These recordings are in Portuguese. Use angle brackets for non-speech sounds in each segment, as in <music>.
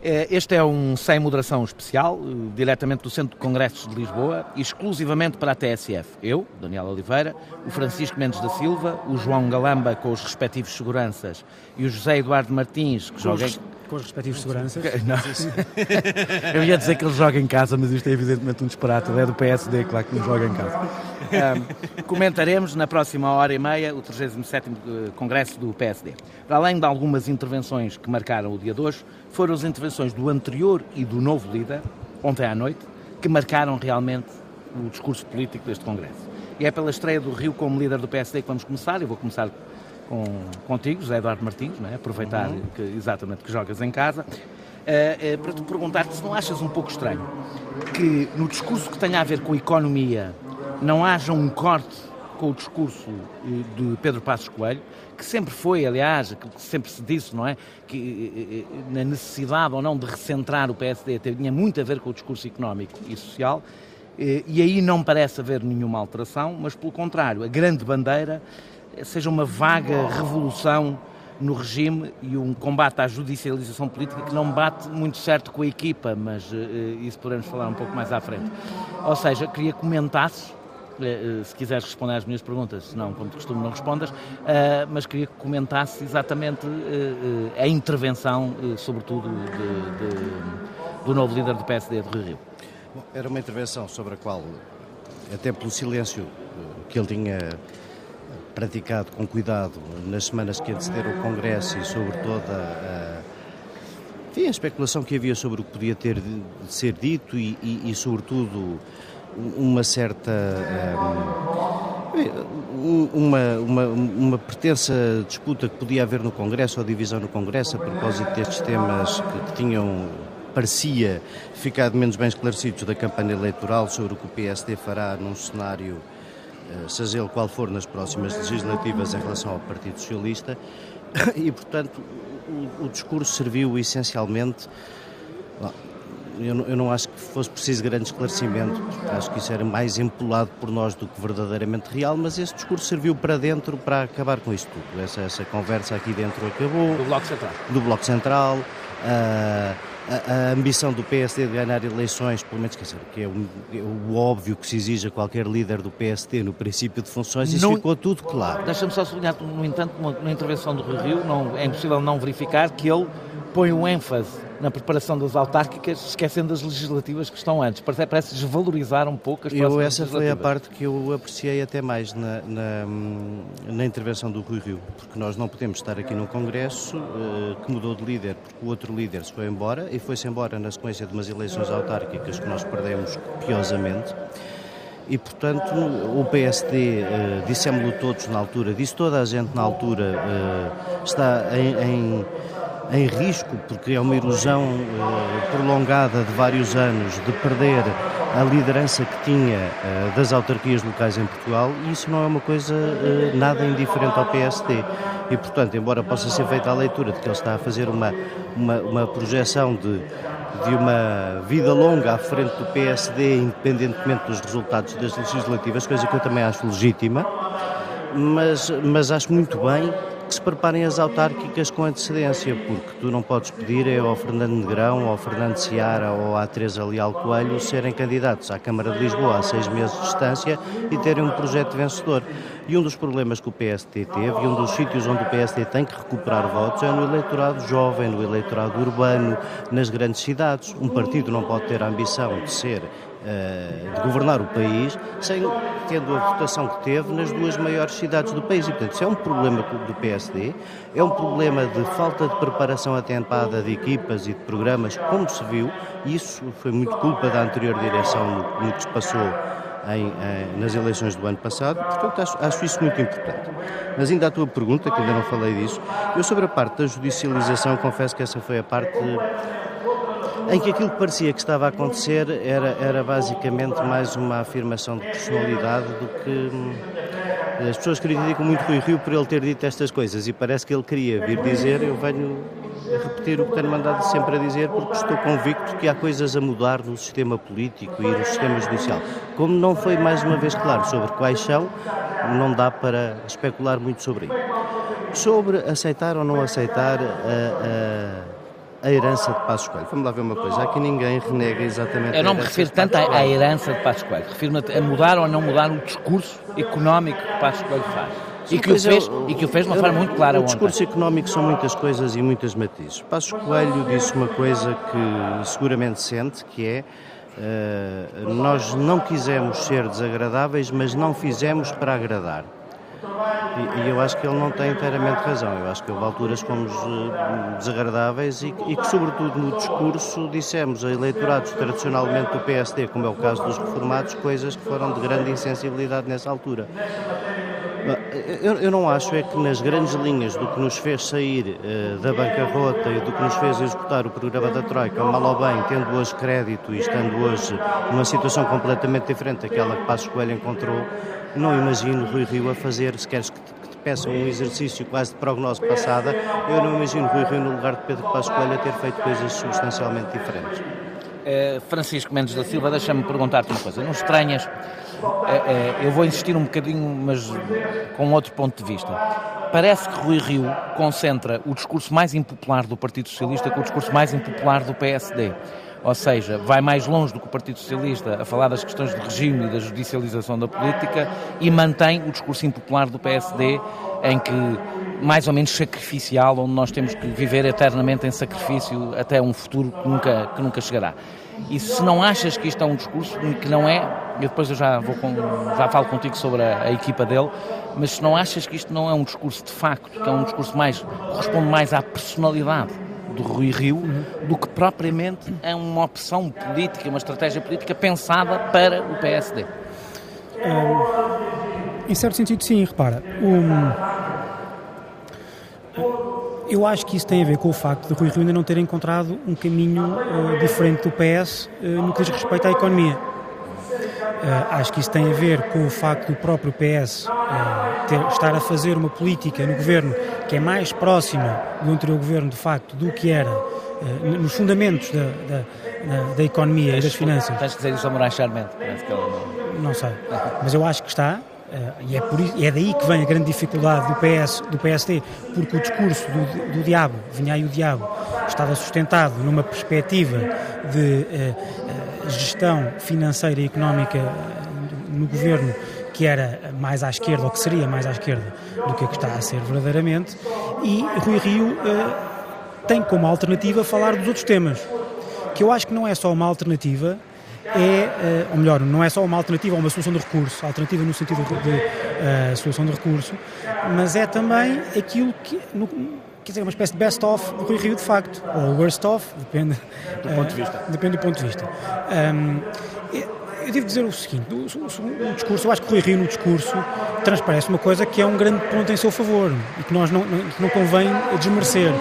É, este é um Sem Moderação especial, eh, diretamente do Centro de Congressos de Lisboa, exclusivamente para a TSF. Eu, Daniel Oliveira, o Francisco Mendes da Silva, o João Galamba com os respectivos seguranças e o José Eduardo Martins, que joga... Com os respectivos seguranças? Não. <laughs> Eu ia dizer que ele joga em casa, mas isto é evidentemente um disparate. Ele é do PSD, claro que não joga em casa. Um, comentaremos na próxima hora e meia o 37º eh, Congresso do PSD. Para além de algumas intervenções que marcaram o dia de hoje, foram as intervenções do anterior e do novo líder, ontem à noite, que marcaram realmente o discurso político deste Congresso. E é pela estreia do Rio como líder do PSD que vamos começar. Eu vou começar com, contigo, José Eduardo Martins, é? aproveitar uhum. que, exatamente que jogas em casa, uh, uh, para te perguntar se não achas um pouco estranho que no discurso que tenha a ver com a economia não haja um corte com o discurso eh, de Pedro Passos Coelho, que sempre foi, aliás, que sempre se disse, não é? Que na necessidade ou não de recentrar o PSD tinha muito a ver com o discurso económico e social, e aí não parece haver nenhuma alteração, mas pelo contrário, a grande bandeira seja uma vaga revolução no regime e um combate à judicialização política que não bate muito certo com a equipa, mas uh, isso podemos falar um pouco mais à frente. Ou seja, queria que comentasses, uh, se quiseres responder às minhas perguntas, se não, como de costume, não respondas, uh, mas queria que comentasse exatamente a intervenção, sobretudo, de, de, do novo líder do PSD, de Rio Rio. Bom, era uma intervenção sobre a qual, até pelo silêncio que ele tinha praticado com cuidado nas semanas que antecederam o Congresso e sobre toda a, enfim, a especulação que havia sobre o que podia ter de ser dito e, e, e sobretudo, uma certa. Um, uma, uma, uma pretensa disputa que podia haver no Congresso ou divisão no Congresso a propósito destes temas que, que tinham parecia ficado menos bem esclarecidos da campanha eleitoral sobre o que o PSD fará num cenário seja ele qual for nas próximas legislativas em relação ao Partido Socialista, <coughs> e portanto o, o discurso serviu essencialmente. Eu não, eu não, acho que fosse preciso grande esclarecimento, acho que isso era mais empolado por nós do que verdadeiramente real, mas esse discurso serviu para dentro para acabar com isto tudo. Essa, essa conversa aqui dentro acabou. Do Bloco Central. Do Bloco Central. A, a, ambição do PSD de ganhar eleições, pelo menos, quer dizer, que é o, é o, óbvio que se exige a qualquer líder do PSD no princípio de funções, isso não, ficou tudo claro. Deixa-me só sublinhar, no entanto, na intervenção do Rio, não, é impossível não verificar que ele põe um ênfase na preparação das autárquicas, esquecendo as legislativas que estão antes. Parece, parece desvalorizar um pouco as eu Essa foi a parte que eu apreciei até mais na, na, na, intervenção do Rui Rio, porque nós não podemos estar aqui num Congresso uh, que mudou de líder, porque o outro líder se foi embora, e foi-se embora na sequência de umas eleições autárquicas que nós perdemos copiosamente. E, portanto, o PSD, eh, dissemos-lo todos na altura, disse toda a gente na altura, uh, está em, em em risco, porque é uma erosão eh, prolongada de vários anos de perder a liderança que tinha eh, das autarquias locais em Portugal e isso não é uma coisa eh, nada indiferente ao PSD. E, portanto, embora possa ser feita a leitura de que ele está a fazer uma, uma, uma projeção de, de uma vida longa à frente do PSD, independentemente dos resultados das legislativas, coisa que eu também acho legítima, mas, mas acho muito bem que se preparem as autárquicas com antecedência, porque tu não podes pedir é ao Fernando Negrão, ao Fernando Seara ou à Teresa Leal Coelho serem candidatos à Câmara de Lisboa a seis meses de distância e terem um projeto vencedor. E um dos problemas que o PST teve, e um dos sítios onde o PST tem que recuperar votos, é no eleitorado jovem, no eleitorado urbano, nas grandes cidades. Um partido não pode ter a ambição de ser eh, de governar o país sem tendo a votação que teve nas duas maiores cidades do país. E, portanto, isso é um problema do PSD, é um problema de falta de preparação atempada de equipas e de programas, como se viu, e isso foi muito culpa da anterior direção no, no que se passou em, em, nas eleições do ano passado, portanto acho, acho, isso muito importante. Mas ainda a tua pergunta, que ainda não falei disso, eu sobre a parte da judicialização confesso que essa foi a parte em que aquilo que parecia que estava a acontecer era, era basicamente mais uma afirmação de personalidade do que. Hum, as pessoas criticam muito Rui Rio por ele ter dito estas coisas e parece que ele queria vir dizer, eu venho repetir o que tenho mandado sempre a dizer porque estou convicto que há coisas a mudar no sistema político e no sistema judicial. Como não foi mais uma vez claro sobre quais são, não dá para especular muito sobre isso. Sobre aceitar ou não aceitar a, a a herança de Passos Coelho. Vamos lá ver uma coisa, aqui ninguém renega exatamente Eu não me refiro tanto à, herança de Passos Coelho, refiro-me a mudar ou não mudar o discurso económico que Passos Coelho faz. E que, o fez, e que o fez de uma forma muito clara O discurso ontem. económico são muitas coisas e muitas matizes. Passos Coelho disse uma coisa que seguramente sente, que é uh, nós não quisemos ser desagradáveis, mas não fizemos para agradar. E, e, eu acho que ele não tem inteiramente razão. Eu acho que houve alturas fomos uh, desagradáveis e, e, que, sobretudo, no discurso dissemos a eleitorados tradicionalmente do PSD, como é o caso dos reformados, coisas que foram de grande insensibilidade nessa altura. Eu, eu, não acho é que nas grandes linhas do que nos fez sair uh, da bancarrota e do que nos fez executar o programa da Troika, mal ou bem, tendo hoje crédito e estando hoje numa situação completamente diferente daquela que Passos Coelho encontrou, não imagino Rui Rio a fazer, se queres que te, que te peçam um exercício quase de prognose passada, eu não imagino Rui Rio no lugar de Pedro Passos Coelho a ter feito coisas substancialmente diferentes. Uh, Francisco Mendes da Silva, deixa-me perguntar-te uma coisa. Não estranhas é, é, eu vou insistir um bocadinho, mas com outro ponto de vista. Parece que Rui Rio concentra o discurso mais impopular do Partido Socialista com o discurso mais impopular do PSD. Ou seja, vai mais longe do que o Partido Socialista a falar das questões de regime e da judicialização da política e mantém o discurso impopular do PSD em que mais ou menos sacrificial, onde nós temos que viver eternamente em sacrifício até um futuro que nunca, que nunca chegará. E se não achas que isto é um discurso que não é, eu depois eu já, vou com, já falo contigo sobre a, a, equipa dele, mas se não achas que isto não é um discurso de facto, que é um discurso mais, responde mais à personalidade do Rui Rio do que propriamente é uma opção política, uma estratégia política pensada para o PSD. em certo sentido, sim, repara. Um, eu acho que isso tem a ver com o facto de Rui Rio ainda não ter encontrado um caminho uh, diferente do PS uh, eh, no que diz respeito à economia. Uh, acho que isso tem a ver com o facto do próprio PS ter, estar a fazer uma política no governo que é mais próxima do anterior governo, de facto, do que era nos fundamentos da, da, da, da economia tens, e das finanças. Tens que dizer isso ao Moraes Charmente. Não... não sei, <laughs> mas eu acho que está. E é, por é daí que vem a grande dificuldade do, PS, do PSD, porque o discurso do, do diabo, vinha aí o diabo, estava sustentado numa perspectiva de gestão financeira e económica no governo que era mais à esquerda, ou que seria mais à esquerda do que a que está a ser verdadeiramente, e Rui Rio tem como alternativa falar dos outros temas, que eu acho que não é só uma alternativa, é, eh, ou melhor, não é só uma alternativa ou uma solução de recurso, alternativa no sentido de uh, solução de recurso, mas é também aquilo que, no, quer dizer, uma espécie de best-of do Rui Rio de facto, ou worst-of, depende do ponto de vista. Uh, depende do ponto de vista. Um, eu devo dizer o seguinte: o, o, o, discurso, eu acho que o Rui Rio no discurso transparece uma coisa que é um grande ponto em seu favor e que nós não, não, não convém desmerecer,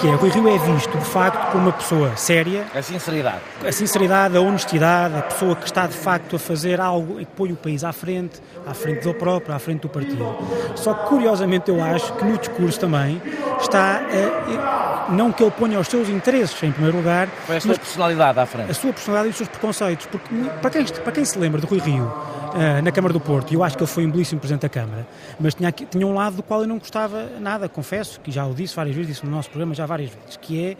que é Rui Rio é visto de facto como uma pessoa séria. A sinceridade. A sinceridade, a honestidade, a pessoa que está de facto a fazer algo e que põe o país à frente, à frente do próprio, à frente do partido. Só que curiosamente eu acho que no discurso também está, a, não que ele ponha os seus interesses em primeiro lugar, Foi a sua personalidade à frente. A sua personalidade e os seus preconceitos, porque para quem, para quem se lembra de Rui Rio uh, na Câmara do Porto, e eu acho que ele foi um belíssimo Presidente da Câmara, mas tinha, tinha um lado do qual eu não gostava nada, confesso, que já o disse várias vezes, disse no nosso programa já várias vezes, que é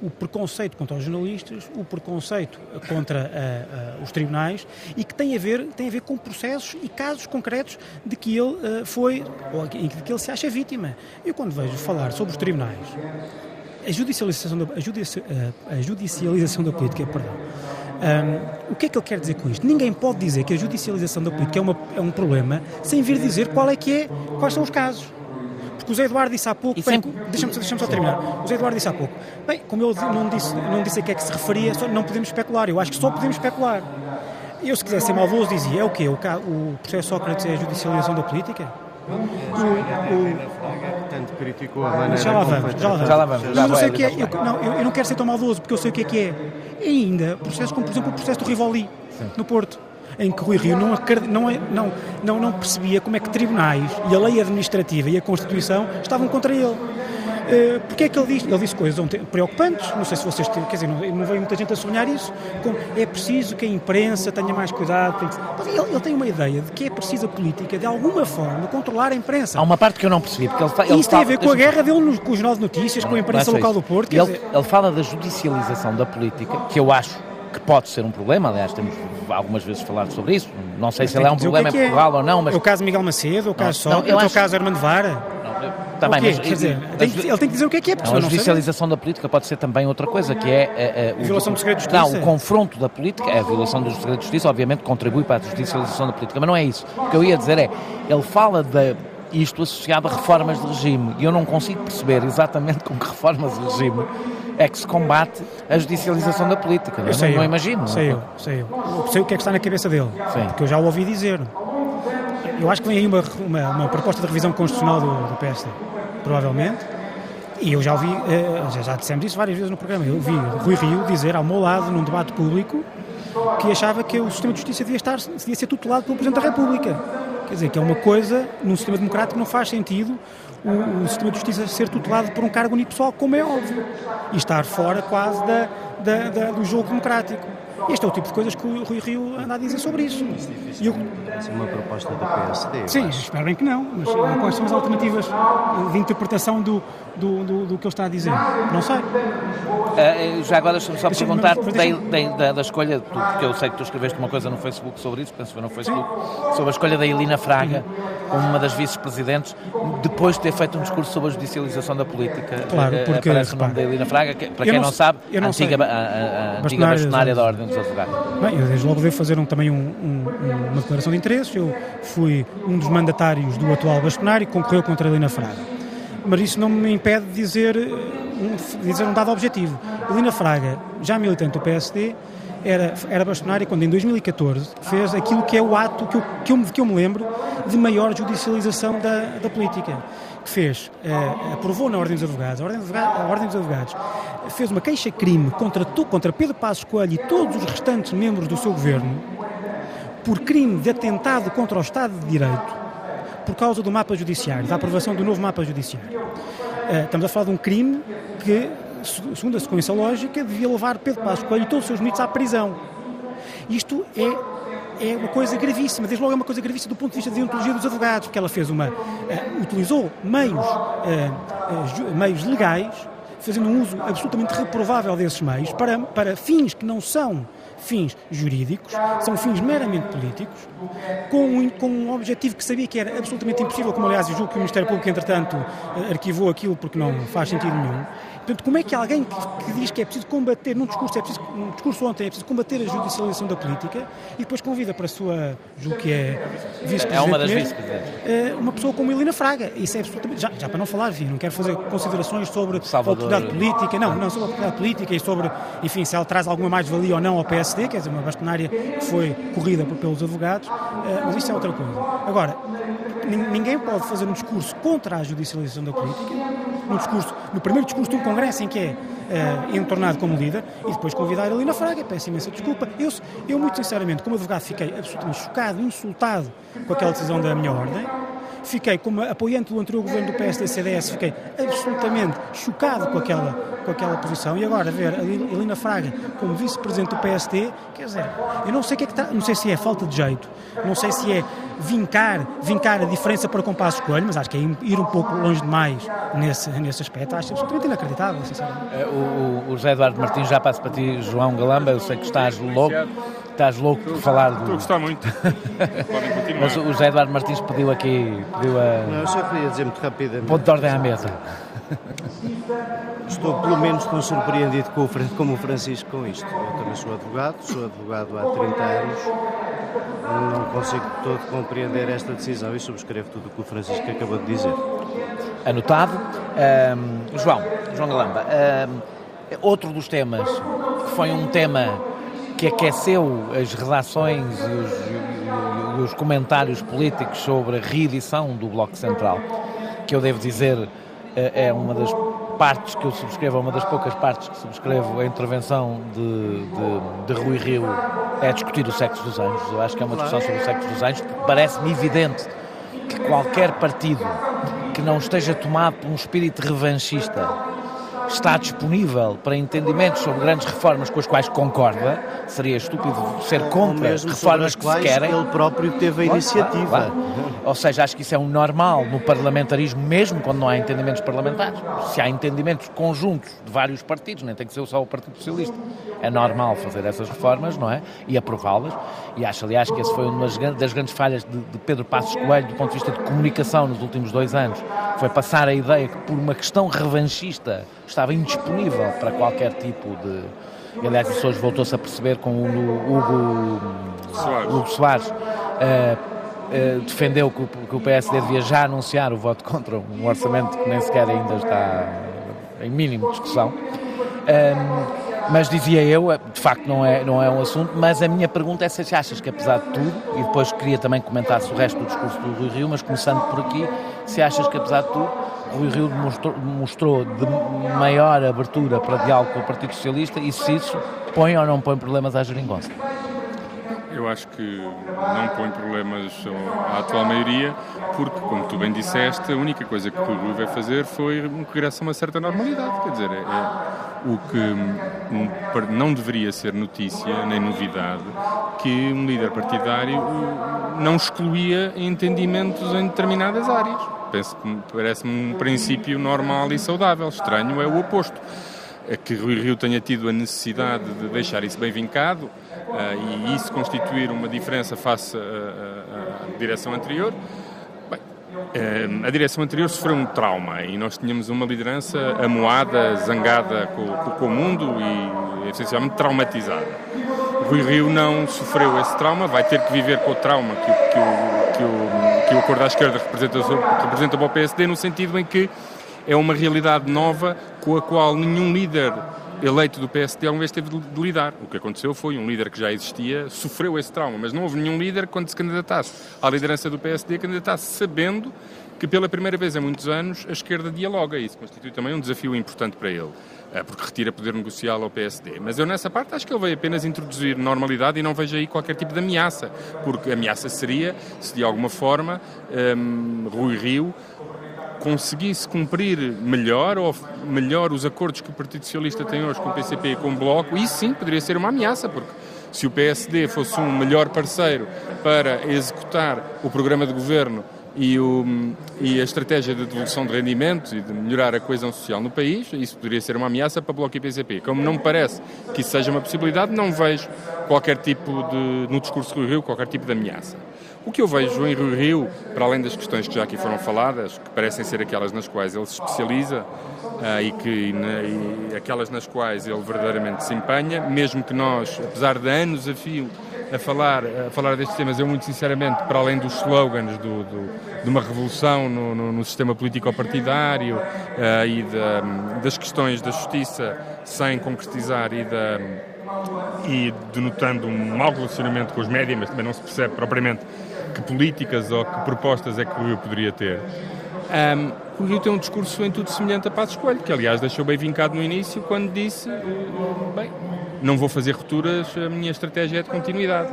o preconceito contra os jornalistas, o preconceito contra uh, uh, os tribunais e que tem a ver tem a ver com processos e casos concretos de que ele uh, foi ou de que ele se acha vítima. Eu quando vejo falar sobre os tribunais, a judicialização da, a, judici, a judicialização da política, perdão, um, o que é que ele quer dizer com isto? Ninguém pode dizer que a judicialização da política é, uma, é um problema sem vir dizer qual é que é, quais são os casos. Porque o Zé Eduardo disse há pouco. Sempre... Deixa-me deixa só terminar. O Zé Eduardo disse há pouco. Bem, como ele não disse, não disse a que é que se referia, só, não podemos especular. Eu acho que só podemos especular. Eu, se quisesse ser maldoso, dizia: é o quê? O, o processo Sócrates é a judicialização da política? O, o, criticou a maneira já lá vamos, já lá vamos. Já lá vamos. Já não sei o que é, eu, não, eu, eu, não quero ser tão maldoso porque eu sei o que é que é. E ainda, processos como, por exemplo, o processo do Rivoli, Sim. no Porto, em que Rui Rio não, não, não, não, não percebia como é que tribunais e a lei administrativa e a Constituição estavam contra ele. Uh, porque é que ele disse? Ele disse coisas preocupantes, não sei se vocês têm, quer dizer, não, não veio muita gente a sonhar isso, como é preciso que a imprensa tenha mais cuidado. Tem que... ele, ele, tem uma ideia de que é preciso a política, de alguma forma, controlar a imprensa. Há uma parte que eu não percebi, porque ele, ele Isso tem a ver com a guerra dele com os jornais de notícias, com a imprensa local do Porto. Ele, dizer... ele fala da judicialização da política, que eu acho que pode ser um problema, aliás, temos algumas vezes falado sobre isso, não sei mas se ele é um problema que é em Portugal é. ou não, mas... É o caso Miguel Macedo, o caso Sócrates, acho... o caso Hermano Vara... Também, mas, Quer dizer, tem, ele tem que dizer o que é que é, não, A judicialização da política pode ser também outra coisa, que é... A, a, a violação do segredo de justiça. Não, o confronto da política, a violação do segredo de justiça, obviamente, contribui para a judicialização da política, mas não é isso. O que eu ia dizer é, ele fala da isto associado a reformas de regime. E eu não consigo perceber exatamente com que reformas de regime é que se combate a judicialização da política. Eu, não, não, imagino. Sei eu, sei eu. Sei o que é que está na cabeça dele. Sim. Porque eu já o ouvi dizer. Eu acho que vem aí uma, uma, uma proposta de revisão constitucional do, do PSD, provavelmente. E eu já ouvi, eh, já, já dissemos isso várias vezes no programa, eu ouvi Rui Rio dizer ao meu lado, num debate público, que achava que o sistema de justiça devia, estar, devia ser tutelado pelo Presidente da República. Quer dizer, que é uma coisa, num sistema democrático não faz sentido o, o, sistema de justiça ser tutelado por um cargo unipessoal, como é óbvio, e estar fora quase da, da, da, do jogo democrático. Este é o tipo de coisas que o Rui Rio anda a dizer sobre isso. E eu... é uma proposta da PSD. Sim, espero bem que não, mas eh, quais são as alternativas de interpretação do, do, do, do que ele está a dizer? Não sei. Uh, já agora deixa-me só perguntar da, da, da, escolha, porque eu sei que tu escreveste uma coisa no Facebook sobre isso, penso que foi no Facebook, sobre a escolha da Elina Fraga como uma das vice-presidentes, depois de ter feito um discurso sobre a judicialização da política. Claro, eh, porque, aparece o nome da Elina Fraga, que, para quem não, não sabe, a antiga, a, a, a antiga bastonária da Ordem Bem, eu desde logo devo fazer um, também um, um, uma declaração de interesses. Eu fui um dos mandatários do atual bastonário que concorreu contra a Helena Fraga. Mas isso não me impede de dizer um, dizer um dado objetivo. Helena Fraga, já militante do PSD, era, era bastonária quando, em 2014, fez aquilo que é o ato que eu, que eu, que eu me lembro de maior judicialização da, da política. Que fez, eh, aprovou na Ordem dos Advogados, a Ordem dos Advogados, a Ordem dos Advogados fez uma queixa-crime contra, contra Pedro Passos Coelho e todos os restantes membros do seu governo por crime de atentado contra o Estado de Direito por causa do mapa judiciário, da aprovação do novo mapa judiciário. Uh, estamos a falar de um crime que, segundo a sequência lógica, devia levar Pedro Passos Coelho e todos os seus ministros à prisão. Isto é, é uma coisa gravíssima, desde logo é uma coisa gravíssima do ponto de vista da deontologia dos advogados, porque ela fez uma. Uh, utilizou meios, uh, meios legais, fazendo um uso absolutamente reprovável desses meios para, para fins que não são fins jurídicos, são fins meramente políticos, com um, com um objetivo que sabia que era absolutamente impossível, como aliás eu julgo que o Ministério Público, entretanto, arquivou aquilo porque não faz sentido nenhum. Portanto, como é que alguém que, que, diz que é preciso combater, num discurso, é preciso, num discurso ontem, é preciso combater a judicialização da política e depois convida para a sua, julgo que é vice-presidente. É uma das vice-presidentes. Eh, uma pessoa como Helena Fraga. Isso é absolutamente. Já, já para não falar, enfim, não quero fazer considerações sobre Salvador. a autoridade política, não, não sobre a autoridade política e sobre, enfim, se ela traz alguma mais-valia ou não ao PSD, quer dizer, uma bastonária que foi corrida pelos advogados, eh, mas isso é outra coisa. Agora, ninguém pode fazer um discurso contra a judicialização da política, um discurso, no primeiro discurso de um Congresso em que é uh, entornado como líder e depois convidar a Lina Fraga, peço imensa desculpa. Eu, eu, muito sinceramente, como advogado, fiquei absolutamente chocado, insultado com aquela decisão da minha ordem fiquei como apoiante do anterior governo do PSD-CDS, fiquei absolutamente chocado com aquela, com aquela posição e agora ver a Helena Fraga como vice-presidente do PSD, quer dizer, eu não sei o que é que está, não sei se é falta de jeito, não sei se é vincar, vincar a diferença para com Passo Coelho, mas acho que é ir um pouco longe demais nesse, nesse aspecto, acho absolutamente inacreditável, sinceramente. É, o, o José Eduardo Martins já passa para ti, João Galamba, eu sei que estás louco estás louco por falar do. Estou a gostar muito. <laughs> Podem continuar. Mas o José Eduardo Martins pediu aqui. Pediu a... Não, eu só queria dizer muito rapidamente. Ponto de ordem à mesa. Estou pelo menos tão surpreendido com o, como o Francisco com isto. Eu também sou advogado, sou advogado há 30 anos. Não consigo todo compreender esta decisão e subscrevo tudo o que o Francisco acabou de dizer. Anotado. Um, João, João Galamba, um, outro dos temas que foi um tema que aqueceu as redações e os, e os, comentários políticos sobre a reedição do Bloco Central, que eu devo dizer é uma das partes que eu subscrevo, uma das poucas partes que subscrevo a intervenção de, de, de Rui Rio é discutir o sexo dos anjos. Eu acho que é uma discussão sobre o sexo dos anjos, porque parece-me evidente que qualquer partido que não esteja tomado por um espírito revanchista está disponível para entendimentos sobre grandes reformas com as quais concorda, seria estúpido ser contra reformas que se querem. Ele próprio teve a iniciativa. Claro, claro. Ou seja, acho que isso é um normal no parlamentarismo, mesmo quando não há entendimentos parlamentares. Se há entendimentos conjuntos de vários partidos, nem tem que ser só o Partido Socialista, é normal fazer essas reformas, não é? E aprová-las. E acho, aliás, que esse foi uma das grandes falhas de, de Pedro Passos Coelho do ponto de vista de comunicação nos últimos dois anos. Foi passar a ideia que, por uma questão revanchista, estava indisponível para qualquer tipo de. E, aliás, isso hoje voltou-se a perceber com o Hugo Soares. Hugo Soares uh, uh, defendeu que, que, o PSD devia já anunciar o voto contra um orçamento que nem sequer ainda está em mínimo discussão. Um, mas dizia eu, de facto não é, não é um assunto, mas a minha pergunta é se achas que apesar de tudo, e depois queria também comentar se o resto do discurso do Rui Rio, mas começando por aqui, se achas que apesar de tudo Rui Rio mostrou, mostrou de maior abertura para diálogo com o Partido Socialista e se isso põe ou não põe problemas à geringonça? Eu acho que não põe problemas à atual maioria, porque, como tu bem disseste, a única coisa que o Rui veio fazer foi regresso a uma certa normalidade. Quer dizer, é, é o que não deveria ser notícia nem novidade que um líder partidário não excluía entendimentos em determinadas áreas penso que parece-me um princípio normal e saudável. Estranho é o oposto. É que Rui Rio tenha tido a necessidade de deixar isso bem vincado uh, e isso constituir uma diferença face à direção anterior. Bem, uh, a direção anterior sofreu um trauma e nós tínhamos uma liderança amoada, zangada com, com, com o mundo e essencialmente traumatizada. Rui Rio não sofreu esse trauma, vai ter que viver com o trauma que, que o que o, que o acordo à esquerda representa, representa para o PSD, no sentido em que é uma realidade nova com a qual nenhum líder eleito do PSD alguma vez teve de lidar. O que aconteceu foi um líder que já existia sofreu esse trauma, mas não houve nenhum líder quando se candidatasse à liderança do PSD candidatasse sabendo que pela primeira vez em muitos anos a esquerda dialoga. Isso constitui também um desafio importante para ele. É, porque retira poder negocial ao PSD. Mas eu nessa parte acho que ele veio apenas introduzir normalidade e não vejo aí qualquer tipo de ameaça, porque a ameaça seria se de alguma forma um, Rui Rio conseguisse cumprir melhor ou melhor os acordos que o Partido Socialista tem hoje com o PCP e com o Bloco, isso sim poderia ser uma ameaça, porque se o PSD fosse um melhor parceiro para executar o programa de governo e, o, e, a estratégia de devolução de rendimentos e de melhorar a coesão social no país, isso poderia ser uma ameaça para Bloco e PCP. Como não me parece que isso seja uma possibilidade, não vejo qualquer tipo de, no discurso do Rio, qualquer tipo de ameaça. O que eu vejo em Rio Rio, para além das questões que já aqui foram faladas, que parecem ser aquelas nas quais ele se especializa uh, e, que, e, e aquelas nas quais ele verdadeiramente se empenha, mesmo que nós, apesar de anos a fio a falar, a falar destes temas, eu muito sinceramente, para além dos slogans do, do, de uma revolução no, no, no sistema político-partidário uh, e da, das questões da justiça sem concretizar e, da, e denotando um mau relacionamento com os médias, mas também não se percebe propriamente que políticas ou que propostas é que o Rio poderia ter. Um, o Rio tem um discurso em tudo semelhante a Passos Coelho, que aliás deixou bem vincado no início quando disse, bem, não vou fazer rupturas, a minha estratégia é de continuidade.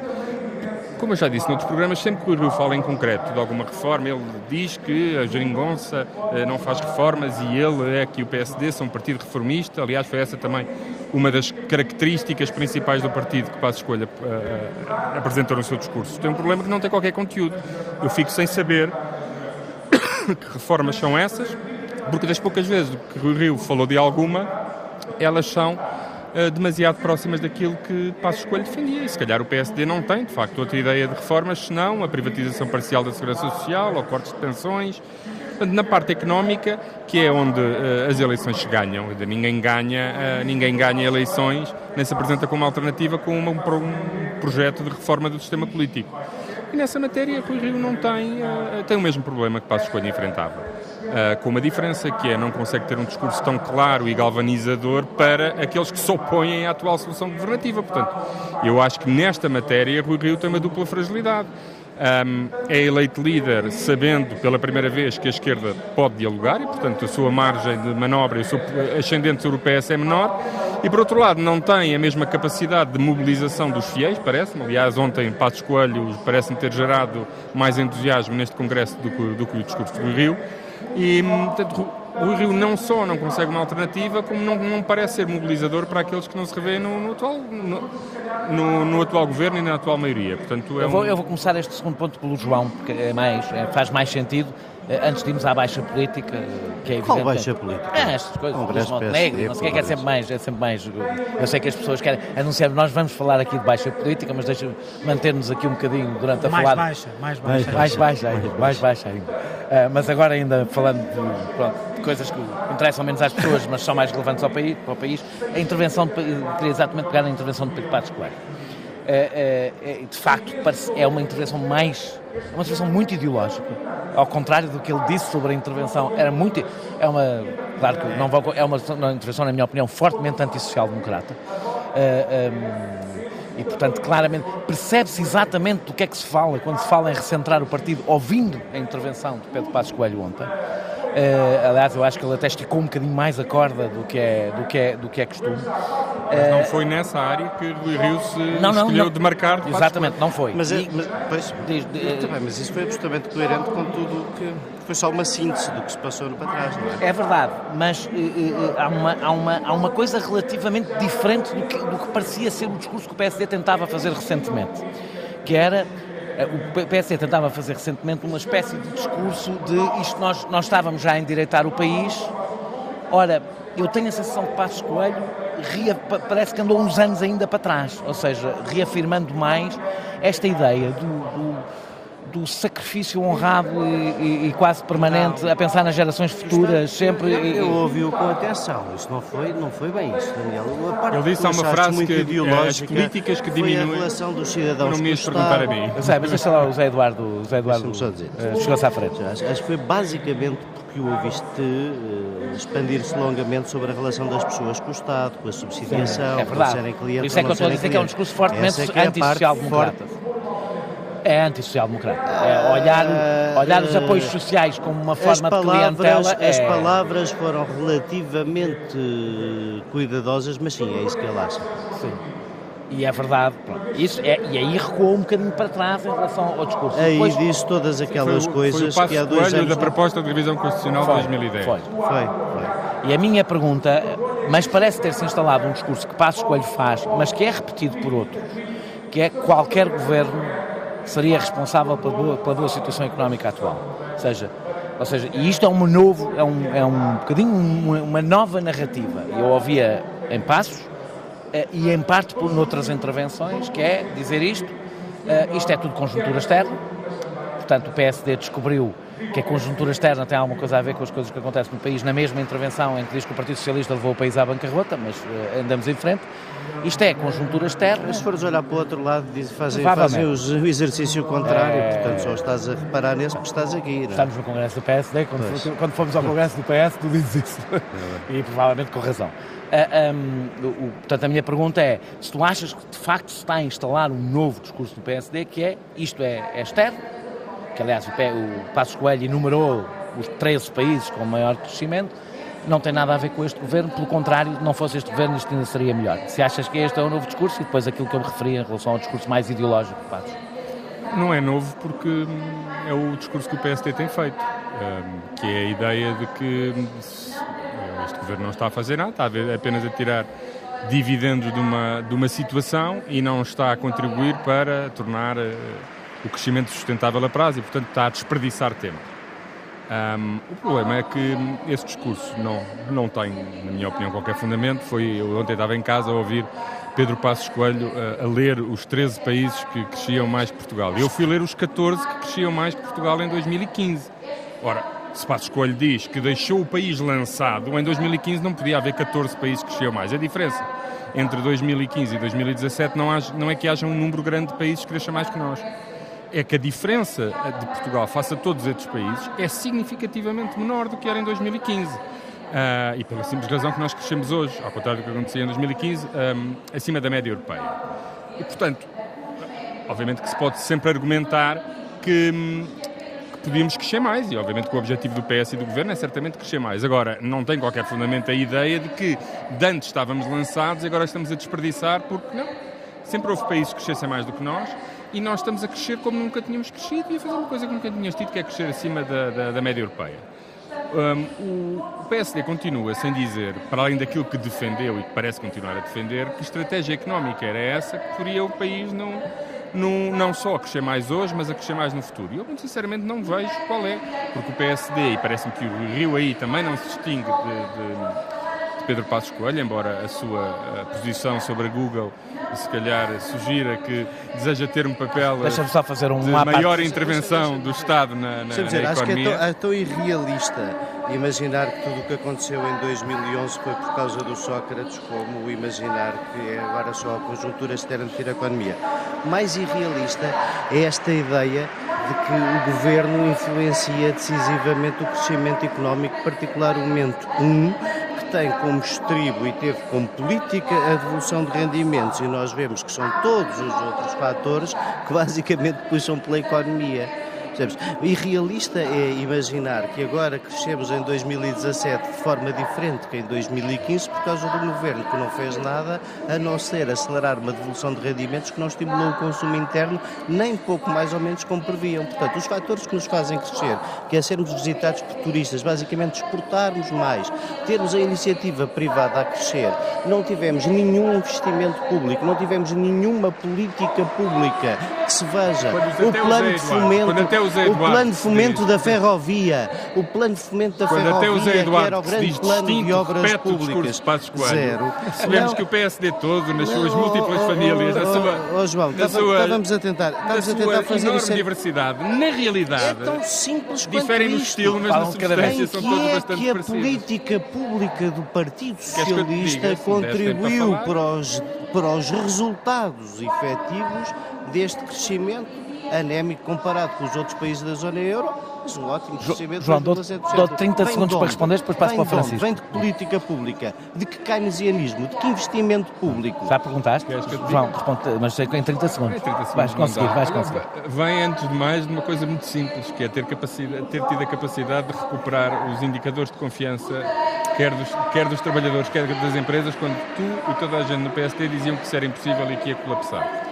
Como eu já disse noutros programas, sempre que o Rio fala em concreto de alguma reforma, ele diz que a Jeringonça eh, não faz reformas e ele é que o PSD são um partido reformista. Aliás, foi essa também uma das características principais do partido que Passos Escolha uh, apresentou no seu discurso. Tem um problema que não tem qualquer conteúdo. Eu fico sem saber <coughs> que reformas são essas, porque das poucas vezes que o Rio falou de alguma, elas são demasiado próximas daquilo que Passos Coelho defendia. E se calhar o PSD não tem, de facto, outra ideia de reformas, senão a privatização parcial da segurança social ou cortes de pensões. Na parte económica, que é onde uh, as eleições se ganham, ninguém ganha, uh, ninguém ganha eleições, nem se apresenta como alternativa com uma, um projeto de reforma do sistema político. E nessa matéria, Rui Rio não tem, uh, tem o mesmo problema que Passos Coelho enfrentava. Uh, com uma diferença que é não consegue ter um discurso tão claro e galvanizador para aqueles que se opõem à atual solução governativa. Portanto, eu acho que nesta matéria Rui Rio tem uma dupla fragilidade. Um, é eleito líder sabendo pela primeira vez que a esquerda pode dialogar e, portanto, a sua margem de manobra e o seu ascendente sobre o PS é menor. E, por outro lado, não tem a mesma capacidade de mobilização dos fiéis, parece-me. Aliás, ontem Passos Coelho parece-me ter gerado mais entusiasmo neste Congresso do que, do que o discurso do Rio. E, portanto, o Rio não só não consegue uma alternativa, como não, não parece ser mobilizador para aqueles que não se revêem no, no atual, no, no, no, atual governo e na atual maioria. Portanto, é eu, vou, um... eu vou começar este segundo ponto pelo João, porque é mais, é, faz mais sentido. Eh, antes de irmos à baixa política, que é evidente. Qual baixa política? É, estas coisas, Congresso Montenegro, não sei o que é, é sempre mais, é sempre mais. Eu sei que as pessoas querem anunciar, nós vamos falar aqui de baixa política, mas deixa manter-nos aqui um bocadinho durante a mais falar. Baixa, mais baixa, mais baixa ainda, mais baixa ainda. Uh, mas agora ainda falando de, pronto, de, coisas que interessam menos às pessoas, mas são mais relevantes ao país, para o país, a intervenção, de, queria exatamente pegar na intervenção de Pedro Passos Coelho. Uh, uh, de facto, é uma intervenção mais é uma intervenção muito ideológica. Ao contrário do que ele disse sobre a intervenção, era muito. É uma. Claro que não vou, é uma, uma intervenção, na minha opinião, fortemente antissocial-democrata. Uh, eh, um, ehm, e, portanto, claramente, percebe-se exatamente do que é que se fala quando se fala em recentrar o partido, ouvindo a intervenção de Pedro Passos Coelho ontem. Uh, aliás, eu acho que ele até esticou um bocadinho mais a corda do que é, do que é, do que é costume. Mas não foi nessa área que Rui Rio se não, não, escolheu não. demarcar de Exatamente, não foi. Mas, é, mas, pois, diz, diz, também, mas isso foi absolutamente coerente com tudo o que foi só uma síntese do que se passou no para trás, não é? É verdade, mas uh, uh, há, uma, há, uma, há uma coisa relativamente diferente do que, do que parecia ser o discurso que o PSD tentava fazer recentemente, que era o PSD tentava fazer recentemente uma espécie de discurso de isto nós, nós estávamos já a endireitar o país. Ora, eu tenho a sensação que Passos Coelho ria, parece que andou uns anos ainda para trás, ou seja, reafirmando mais esta ideia do, do do sacrifício honrado e, e, e quase permanente não. a pensar nas gerações futuras, sempre. Eu, eu ouvi-o com atenção, isso não foi, não foi bem isso, Daniel. Ele disse há uma frase que eh, as políticas que diminuem. a relação dos cidadãos. Não me ias perguntar a mim. Eu sei, mas deixa lá o Zé Eduardo. O Zé Eduardo uh, chegou-se à frente. Acho, acho que foi basicamente porque o ouviste uh, expandir-se longamente sobre a relação das pessoas com o Estado, com a subsidiação, Sim, é verdade. serem clientes. Isso é que eu estou a dizer que é um discurso fortemente é, é antissocial-democrata. É antissocial-democrata. É olhar, olhar os apoios sociais como uma forma palavras, de clientela. É... As palavras foram relativamente cuidadosas, mas sim, é isso que ele acha. Sim. E é verdade, pronto. Isso é, e aí recuou um bocadinho para trás em relação ao discurso. Aí Depois, disse todas aquelas foi, coisas foi o que há dois anos... da proposta de revisão constitucional de 2010. Foi. foi. Foi, E a minha pergunta, mas parece ter-se instalado um discurso que Passos Coelho faz, mas que é repetido por outros, que é que qualquer governo seria responsável pela boa, pela boa situação económica atual. Ou seja, ou seja, e isto é um novo, é um, é um bocadinho uma, uma nova narrativa. Eu ouvia em passos eh, e em parte por outras intervenções, que é dizer isto, eh, isto é tudo conjuntura externa, portanto o PSD descobriu que a conjuntura externa tem alguma coisa a ver com as coisas que acontecem no país, na mesma intervenção em que diz que o Partido Socialista levou o país à bancarrota, mas uh, andamos em frente. Isto é conjuntura externa. Mas se fores olhar para o outro lado, fazem, fazem o exercício contrário, é... portanto só estás a reparar nisso porque estás aqui. Não? É? Estamos no Congresso do PSD, quando, quando fomos ao Congresso do PS, tu dizes isso. É <laughs> e provavelmente com razão. Uh, ah, um, o, portanto, a minha pergunta é: se tu achas que de facto se está a instalar um novo discurso do PSD, que é isto é, é externo, que aliás o, o Passos Coelho enumerou os 13 países com maior crescimento, não tem nada a ver com este governo, pelo contrário, não fosse este governo isto ainda seria melhor. Se achas que este é o novo discurso e depois aquilo que eu me referi em relação ao discurso mais ideológico de Passos? Não é novo porque hum, é o discurso que o PSD tem feito, hum, que é a ideia de que hum, este governo não está a fazer nada, está apenas a tirar dividendos de uma, de uma situação e não está a contribuir para tornar eh, o crescimento sustentável a prazo e, portanto, está a desperdiçar tempo. Um, o problema é que esse discurso não, não tem, na minha opinião, qualquer fundamento. Foi, eu ontem estava em casa a ouvir Pedro Passos Coelho a, a ler os 13 países que cresciam mais que Portugal. Eu fui ler os 14 que cresciam mais que Portugal em 2015. Ora, se Passos Coelho diz que deixou o país lançado, em 2015 não podia haver 14 países que cresciam mais. A diferença entre 2015 e 2017 não, há, não é que haja um número grande de países que cresçam mais que nós é que a diferença de Portugal face a todos estes países é significativamente menor do que era em 2015. Uh, ah, e pela simples razão que nós crescemos hoje, ao contrário do que acontecia em 2015, um, acima da média europeia. E, portanto, obviamente que se pode sempre argumentar que, que podíamos crescer mais, e obviamente que o objetivo do PS e do Governo é certamente crescer mais. Agora, não tem qualquer fundamento a ideia de que de antes estávamos lançados e agora estamos a desperdiçar, porque não. Sempre houve países que crescessem mais do que nós, e nós estamos a crescer como nunca tínhamos crescido e a fazer uma coisa que nunca tínhamos tido, que é crescer acima da, da, da média europeia. Um, o, PSD continua sem dizer, para além daquilo que defendeu e que parece continuar a defender, que estratégia económica era essa que poria o país não, não, não só a crescer mais hoje, mas a crescer mais no futuro. E eu, muito sinceramente, não vejo qual é, porque o PSD, e parece-me que o Rio aí também não se distingue de, de Pedro Passos Coelho, embora a sua a posição sobre a Google se calhar sugira que deseja ter um papel só fazer um de maior intervenção do Estado na, na, dizer, na economia. Acho que é tão, é tão irrealista imaginar que tudo o que aconteceu em 2011 foi por causa do Sócrates, como imaginar que é agora só a conjuntura externa de ter a economia. Mais irrealista é esta ideia de que o governo influencia decisivamente o crescimento económico, particularmente um tem como estribo e teve como política a devolução de rendimentos e nós vemos que são todos os outros fatores que basicamente puxam pela economia. Percebes? Irrealista é imaginar que agora crescemos em 2017 de forma diferente que em 2015 por causa de um governo que não fez nada a não ser acelerar uma devolução de rendimentos que não estimulou o consumo interno nem pouco mais ou menos como previam. Portanto, os fatores que nos fazem crescer, que é sermos visitados por turistas, basicamente exportarmos mais, termos a iniciativa privada a crescer, não tivemos nenhum investimento público, não tivemos nenhuma política pública que se veja o plano de fomento o plano de fomento da ferrovia, o plano de fomento da Quando ferrovia, até o Zé Eduardo, que era o grande plano de obras públicas. Zero. Sabemos que o PSD todo, nas suas múltiplas famílias, na sua, oh, João, na sua, estávamos a tentar, estávamos a tentar fazer enorme isso. diversidade, na realidade, é tão simples diferem no estilo, mas na substância são todos é bastante que a parecidos. política pública do Partido Socialista contribuiu os, para os resultados efetivos deste crescimento anémico comparado com os outros países da zona euro, mas um ótimo crescimento João, dou- 2,7%. dou 30 Vem segundos para onde? responder, depois passo para o onde? Francisco. Vem de que política pública, de que keynesianismo, de que investimento público. Já perguntaste? Que João, responde, mas sei que em 30 segundos. Em 30 segundos vais conseguir, vais conseguir. Vem, antes de mais, de uma coisa muito simples, que é ter, capacidade, ter tido a capacidade de recuperar os indicadores de confiança, quer dos, quer dos trabalhadores, quer das empresas, quando tu e toda a gente no PSD diziam que isso era impossível e que ia colapsar.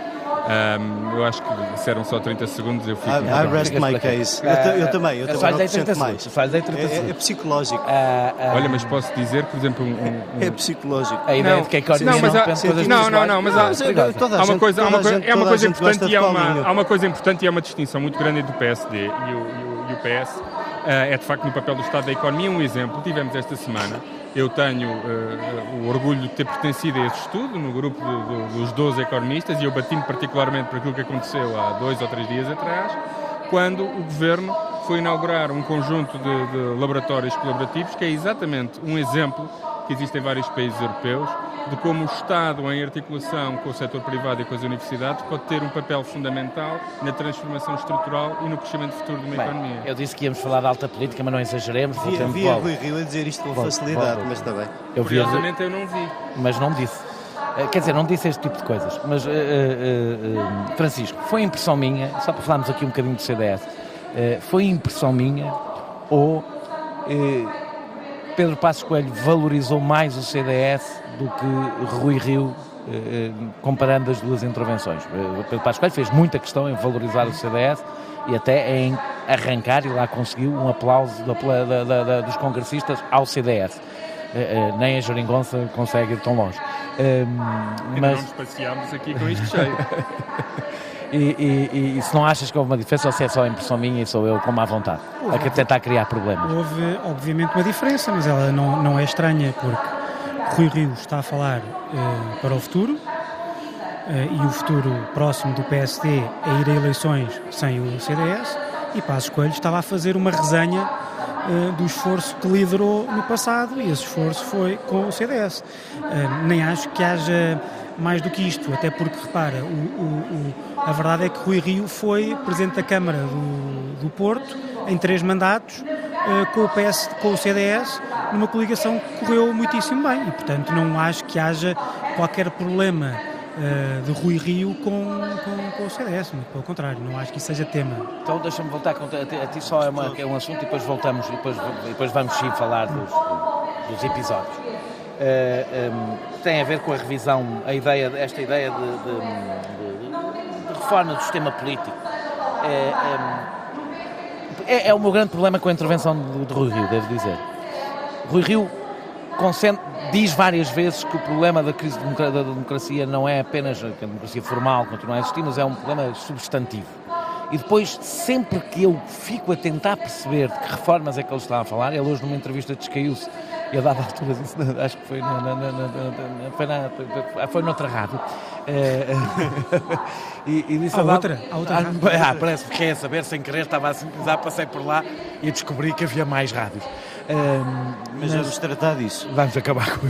Ahm, eu acho que disseram só 30 segundos, eu fico. I, I rest my case. Eu, ta- eu também, eu Eu também. dei não 30 acrescento mais. segundos. Só lhe dei 30 É, é, é psicológico. Ah, ah, Olha, mas posso dizer, por exemplo, um, um- É psicológico. a ideia não, de que a economia não, mas há- coisas não, não, mais- não, mas há- é perigosa. toda a Há uma coisa, há uma coisa, gente- é uma coisa importante e há Paulinho. uma, há uma coisa importante e há uma distinção muito grande entre o PSD e o, e o- e o PS. Ah, é de facto no papel do Estado da Economia. Um exemplo, tivemos esta semana. Eu tenho ah, o orgulho de ter pertencido a esse estudo, no grupo do- do- dos 12 economistas, e eu bati-me particularmente por aquilo que aconteceu há dois ou três dias atrás, quando o Governo foi inaugurar um conjunto de, de laboratórios colaborativos, que é exatamente um exemplo que existe em vários países europeus, de como o Estado, em articulação com o setor privado e com as universidades, pode ter um papel fundamental na transformação estrutural e no crescimento futuro de uma Bem, economia. eu disse que íamos falar de alta política, mas não exageremos. Voltemos via logo. Rui Rio a dizer isto com facilidade, mas está bem. Eu vi, Curiosamente eu não vi. mas não disse. Eh, Quer dizer, não disse este tipo de coisas. Mas, eh, eh, eh, Francisco, foi impressão minha, só para falarmos aqui um bocadinho do CDS, eh, foi impressão minha ou eh, Pedro Passos Coelho valorizou mais o CDS do que Rui Rio, eh, eh, comparando as duas intervenções? Eh, Pedro Passos Coelho fez muita questão em valorizar o CDS e até em arrancar, e lá conseguiu, um aplauso da- da- da- dos congressistas ao CDS. Nem a Jeringonça consegue ir tão longe. Mas não nos passeámos aqui com isto cheio. <laughs> e, e- e se não achas que houve uma diferença ou se é só a impressão minha e sou eu com má vontade a que tentar criar problemas? Houve, obviamente, uma diferença, mas ela não, não é estranha, porque Rui Rio está a falar eh, para o futuro eh, e o futuro próximo do PSD é ir a eleições sem o CDS e Passos Coelho estava a fazer uma resenha eh, do esforço que liderou no passado e esse esforço foi com o CDS. Nem acho que haja mais do que isto, até porque, repara, o- o- o- a verdade é que Rui Rio foi Presidente da Câmara do, do Porto em três mandatos eh, com o PS, com o CDS, numa coligação que correu muitíssimo bem e, portanto, não acho que haja qualquer problema eh, de Rui Rio com, com, com o CDS, muito pelo contrário, não acho que isso seja tema. Então deixa-me voltar a ti, só é, uma- é um assunto e depois voltamos e depois, depois vamos sim falar dos, dos episódios. Eh, em, tem a ver com a revisão, a ideia, esta ideia de, de- de- de reforma do sistema político. Eh, em, é, é, o meu grande problema com a intervenção de, de Rui Rio, devo dizer. Rui Rio diz várias vezes que o problema da crise da democracia não é apenas a democracia formal continua a existir, mas é um problema substantivo. E depois, sempre que eu fico a tentar perceber de que reformas é que ele está a falar, ele hoje numa entrevista descaiu-se e a dada altura disse, acho que foi, na, na, na, foi, na, foi noutra rádio, é, <laughs> e, e disse a outra, a outra ah, ah, parece que quer saber, sem querer, estava a sintonizar, passei por lá e descobri que havia mais rádios. Um, mas, mas vamos tratar disso. Vamos acabar com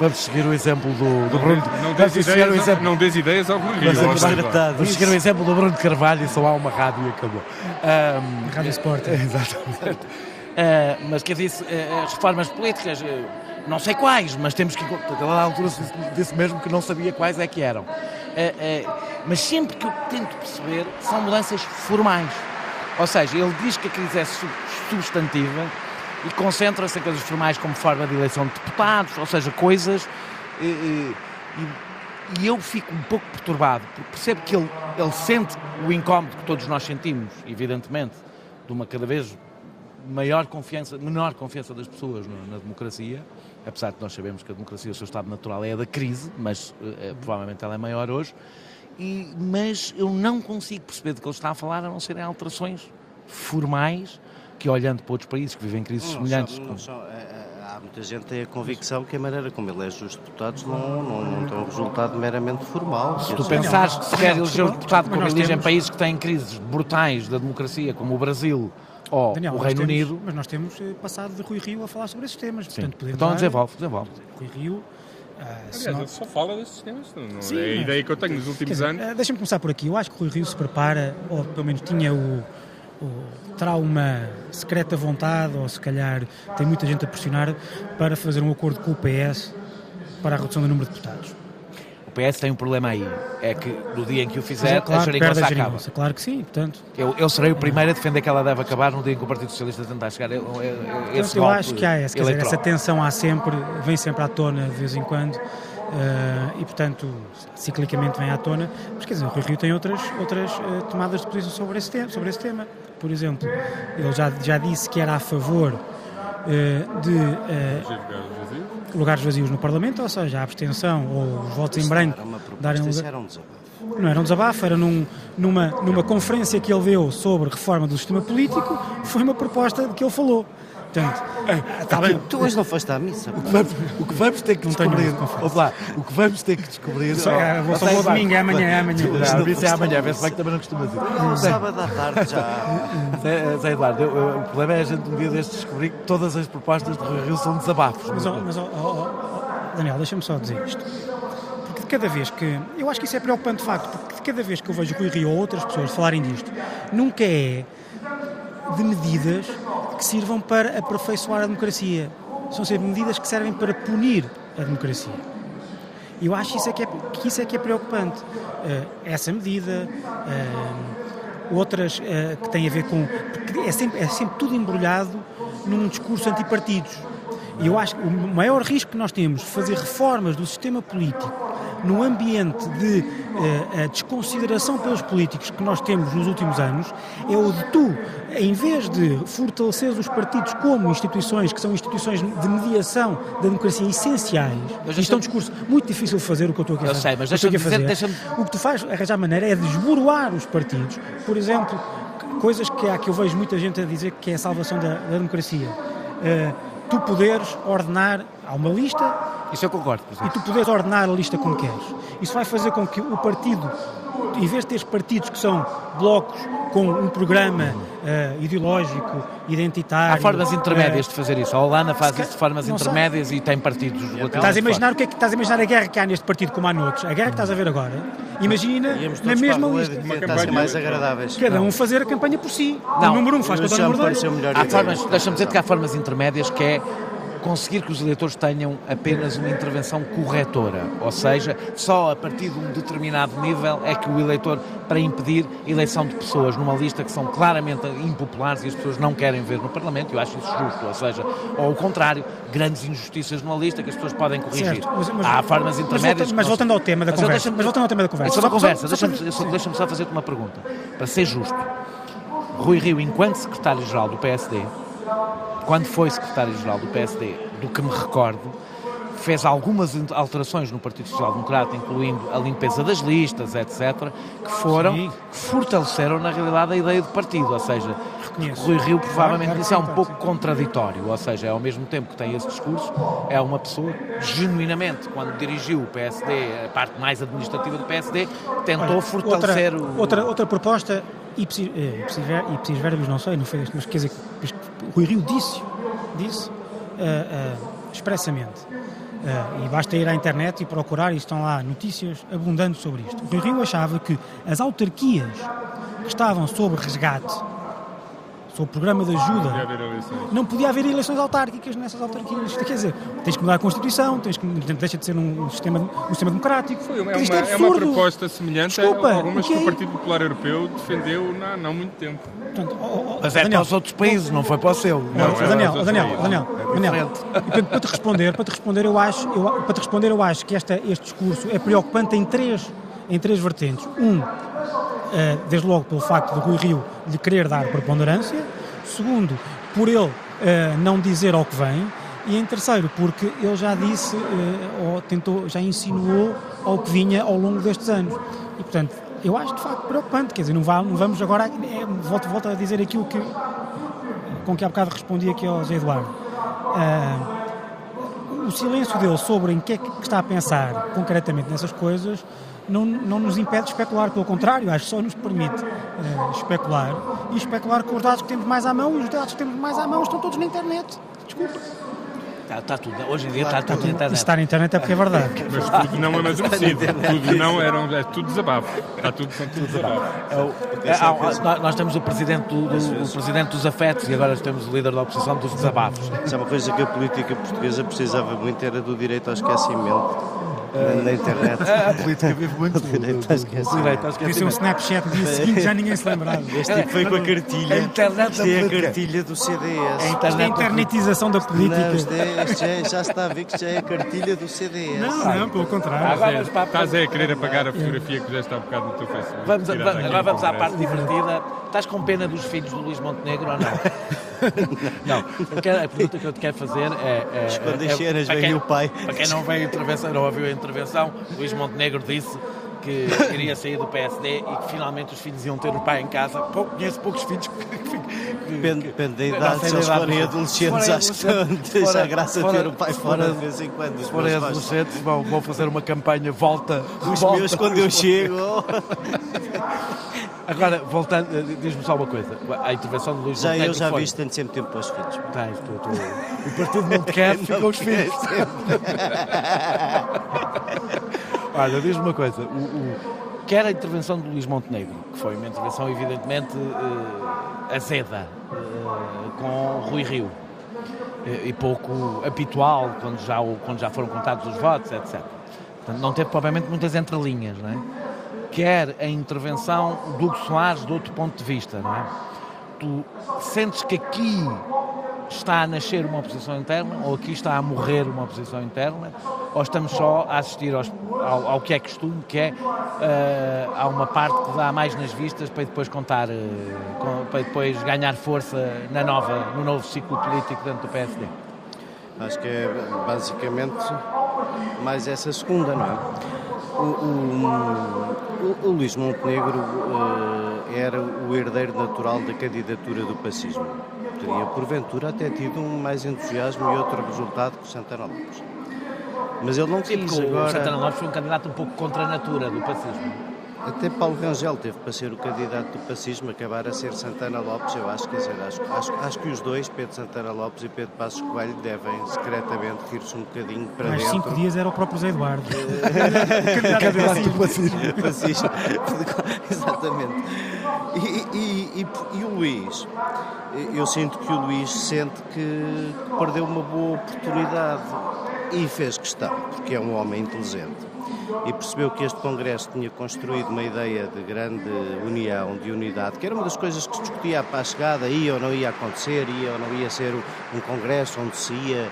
Vamos seguir o exemplo do, do Bruno. Não, não des ideias, o exemplo... não des ideias ao Bruno. Vamos, tratar vamos seguir o exemplo do Bruno de Carvalho e só há uma rádio e acabou. Um, rádio Sport. <laughs> Exatamente. Uh, mas quer dizer, uh, as reformas políticas, uh, não sei quais, mas temos que. Aquela altura disse mesmo que não sabia quais é que eram. mas sempre que eu tento perceber, são mudanças formais. Ou seja, ele diz que a crise é substantiva e concentra-se em coisas formais como forma de eleição de deputados, ou seja, coisas. E, e, e, eu fico um pouco perturbado, porque percebo que ele, ele sente o incómodo que todos nós sentimos, evidentemente, de uma cada vez maior confiança, menor confiança das pessoas na, na democracia, apesar de nós sabemos que a democracia, o seu estado natural é a da crise, mas uh, provavelmente ela é maior hoje. E, mas eu não consigo perceber do que ele está a falar, a não serem alterações formais que olhando para outros países que vivem crises não, semelhantes. Não, não, é, é, há muita gente que tem a convicção que a maneira como elege os deputados não, não, não tem um resultado meramente formal. Se tu pensares que se quer eleger um deputado como elegem temos... países que têm crises brutais da democracia, como o Brasil, ou Daniel, o Reino temos, Unido. Mas nós temos eh, passado de Rui Rio a falar sobre esses temas. Sim. Portanto, então dar... desenvolve, desenvolve. Rui Rio. Uh, Aliás, ele só fala desses temas, não, Sim, é a ideia que eu tenho nos últimos dizer, anos. Uh, Deixa-me começar por aqui. Eu acho que Rui Rio se prepara, ou pelo menos tinha o, terá uma secreta vontade, ou se calhar tem muita gente a pressionar, para fazer um acordo com o PS para a redução do número de deputados. O PS tem um problema aí, é que no dia em que o fizer, é claro, a geringonça acaba. Claro que sim, portanto... Eu, eu serei o primeiro a defender que ela deve acabar no dia em que o Partido Socialista tentar chegar a, a, esse Eu acho que há essa, dizer, essa tensão há sempre, vem sempre à tona de vez em quando, Uh, e, portanto, ciclicamente vem à tona. Mas, quer dizer, o Rui Rio tem outras, outras uh, tomadas de posição sobre esse, tema, sobre esse tema. Por exemplo, ele já, já disse que era a favor uh, de lugares vazios no Parlamento, ou seja, a abstenção ou os votos em branco darem lugar. Um desabafo. Não era um desabafo, era num, numa, numa conferência que ele deu sobre reforma do sistema político, foi uma proposta de que ele falou. Portanto, é, tá bem. Tu hoje não foste à missa. O que vamos, o que vamos ter que descobrir. Opa, o que vamos ter que descobrir. Só, é, vou só vou domingo, é amanhã, é amanhã. Não, isso é amanhã, vê-se bem que também não costuma dizer. Não, sábado à tarde já. <laughs> Zé Eduardo, o problema é a gente um dia destes descobrir que todas as propostas de Rio Rio são desabafos. Mas, mas oh, oh, oh, Daniel, deixa-me só dizer isto. Porque de cada vez que. Eu acho que isso é preocupante de facto, porque de cada vez que eu vejo Rui Rio ou outras pessoas falarem disto, nunca é de medidas que sirvam para aperfeiçoar a democracia. São sempre medidas que servem para punir a democracia. E eu acho isso é que, é, que isso é que é preocupante. Uh, essa medida, uh, outras uh, que têm a ver com. É sempre, é sempre tudo embrulhado num discurso antipartidos. E eu acho que o maior risco que nós temos de fazer reformas do sistema político num ambiente de uh, desconsideração pelos políticos que nós temos nos últimos anos, é o de tu, em vez de fortalecer os partidos como instituições que são instituições de mediação da democracia essenciais, mas isto é um discurso muito difícil de fazer o que eu estou aqui a fazer. Eu sei, mas deixa-me dizer, deixa O que tu fazes, arranjar maneira, é desboroar os partidos. Por exemplo, coisas que há que eu vejo muita gente a dizer que é a salvação da, da democracia. Uh, tu poderes ordenar, há uma lista isso eu concordo. E tu podes ordenar a lista como queres. Isso vai fazer com que o partido, em vez de teres partidos que são blocos com um programa uh, ideológico, identitário. Há formas intermédias uh, de fazer isso. A Holanda faz isso de formas intermédias e tem partidos Estás a imaginar o que é que estás a imaginar a guerra que há neste partido como há noutros? A guerra que estás a ver agora. Imagina na mesma lista. Uma mais agradáveis. Cada um fazer a campanha por si. Não, o número um faz contra o número dois. Há formas, deixa-me dizer que há formas intermédias que é conseguir que os eleitores tenham apenas uma intervenção corretora, ou seja, só a partir de um determinado nível é que o eleitor, para impedir eleição de pessoas numa lista que são claramente impopulares e as pessoas não querem ver no Parlamento, eu acho isso justo, ou seja, ou o contrário, grandes injustiças numa lista que as pessoas podem corrigir. Certo, mas, mas, Há formas intermédias. Mas, voltando ao tema da mas conversa, mas voltando ao tema da conversa. Deixa-me só, deixa só fazer-te uma pergunta, para ser justo. Rui Rio, enquanto secretário-geral do PSD, quando foi secretário-geral do PSD, do que me recordo, fez algumas alterações no Partido Social Democrata, incluindo a limpeza das listas, etc., que foram, Sim. que fortaleceram na realidade a ideia do partido, ou seja, Reconheço. Rui Rio provavelmente isso é um pouco contraditório, ou seja, é ao mesmo tempo que tem esse discurso, é uma pessoa genuinamente, quando dirigiu o PSD, a parte mais administrativa do PSD, tentou Olha, fortalecer outra, o... Outra, outra proposta, ipsis, eh, ipsis verbis, não sei, não foi mas quer dizer, Rui Rio disse, disse uh, uh, expressamente, Uh, e basta ir à internet e procurar, e estão lá notícias abundantes sobre isto. Rui Rio achava que as autarquias que estavam sob resgate sobre o programa de ajuda. Não podia haver eleições. Não podia haver eleições autárquicas nessas autarquias. Quer dizer, tens que mudar a Constituição, tens que, deixa de ser um sistema, um sistema democrático. Foi uma, é, uma, é, uma proposta semelhante Desculpa, a algumas que, o Partido Popular Europeu defendeu há não muito tempo. Portanto, oh, oh, Mas é Daniel, para os outros países, não foi para o seu. Não, não, é Daniel, Daniel, Daniel, é Daniel, Daniel para, te responder, para te responder, eu acho, eu, para te responder, eu acho que esta, este discurso é preocupante em três, em três vertentes. Um, desde logo pelo facto de Rui Rio lhe querer dar preponderância, Segundo, por ele uh, não dizer ao que vem. E em terceiro, porque ele já disse, uh, ou tentou, já insinuou ao que vinha ao longo destes anos. E, portanto, eu acho de facto preocupante. Quer dizer, não, vamos agora. É, volto, volto a dizer aquilo que, com que há bocado respondi aqui ao Zé Eduardo. Uh, o silêncio dele sobre em que é que está a pensar concretamente nessas coisas não, não nos impede de especular, pelo contrário, acho que só nos permite uh, especular e especular com os dados que temos mais à mão e os dados que temos mais à mão estão todos na internet. Desculpa. Está, está tudo, hoje em dia está, está tudo na internet. Está na internet é porque é verdade. <laughs> Mas tudo não é amadurecido. tudo não era, é tudo desabafo. Está tudo, são tudo desabafo. É, é, nós temos o presidente, do, do, o presidente dos afetos e agora temos o líder da oposição dos desabafos. Isso é uma coisa que a política portuguesa precisava muito, era do direito ao esquecimento na internet. A política vive muito <laughs> do direito ao esquecimento. Isso é um Snapchat dia <laughs> seguinte, já ninguém se lembrava. Este tipo foi com a cartilha. A internet Isto é a cartilha do CDS. A internet é a internetização da política. Não, isto é, já, se está a ver que já é a cartilha do CDS. Não, não, pelo contrário. Agora, Estás a querer apagar a fotografia que já está um bocado no teu Facebook. Vamos, agora vamos à parte divertida. Estás com pena dos filhos do Luís Montenegro ou não? <laughs> <laughs> não, a pergunta que eu te quero fazer é. é Esconde é, cenas, é, veio o pai. Para quem não veio não ouviu a intervenção, Luís Montenegro disse que queria sair do PSD e que finalmente os filhos iam ter o pai em casa. Pouco, conheço poucos filhos que. Depende, depende da idade, se eles forem adolescentes, acho que deixa a graça fora, ter o pai fora, de vez em quando. Se forem adolescentes, vão, vão fazer uma campanha volta. Os volta, meus, quando eu chego. <laughs> Agora, voltando, diz-me só uma coisa. A intervenção de Luís Já Montenegro eu já vi tanto sempre tempo para os filhos. Tens, tu, tu. O partido <laughs> não quer, ficam os filhos. <laughs> Olha, diz-me uma coisa. O, o, quer a intervenção de Luís Montenegro, que foi uma intervenção evidentemente uh, azeda, uh, com Rui Rio, uh, e pouco habitual quando já, quando já foram contados os votos, etc. Portanto, não teve propriamente muitas entrelinhas, não é? quer a intervenção do Hugo Soares de outro ponto de vista, não é? Tu sentes que aqui está a nascer uma oposição interna ou aqui está a morrer uma oposição interna ou estamos só a assistir aos, ao, ao, que é costume, que é uh, há uma parte que dá mais nas vistas para depois contar, uh, com, para depois ganhar força na nova, no novo ciclo político dentro do PSD? Acho que é basicamente mais essa segunda, não é? O, o, o, Luís Montenegro uh, era o herdeiro natural da candidatura do pacismo. Teria, porventura, até tido um mais entusiasmo e outro resultado que o Santana Lopes. Mas ele não quis Sim, agora... O Santana Lopes foi um candidato um pouco contra a natura do pacismo. Até Paulo Rangel teve para ser o candidato do pacismo, acabar a ser Santana Lopes, eu acho, quer dizer, acho, acho, acho que os dois, Pedro Santana Lopes e Pedro Passos Coelho, devem secretamente rir-se um bocadinho para Mais dentro. cinco dias era o próprio Zé Eduardo. <laughs> <laughs> candidato do pacismo. pacismo. <laughs> Exatamente. E, e, e, e, o Luís, eu sinto que o Luís sente que perdeu uma boa oportunidade e fez questão, porque é um homem inteligente e percebeu que este Congresso tinha construído uma ideia de grande união, de unidade, que era uma das coisas que se discutia para a chegada, ia ou não ia acontecer, ia ou não ia ser um Congresso onde se ia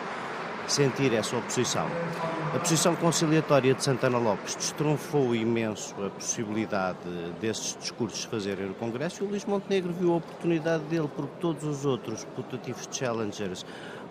sentir essa oposição. A posição conciliatória de Santana Lopes destronfou imenso a possibilidade desses discursos fazerem no Congresso e o Luís Montenegro viu a oportunidade dele, porque todos os outros putativos challengers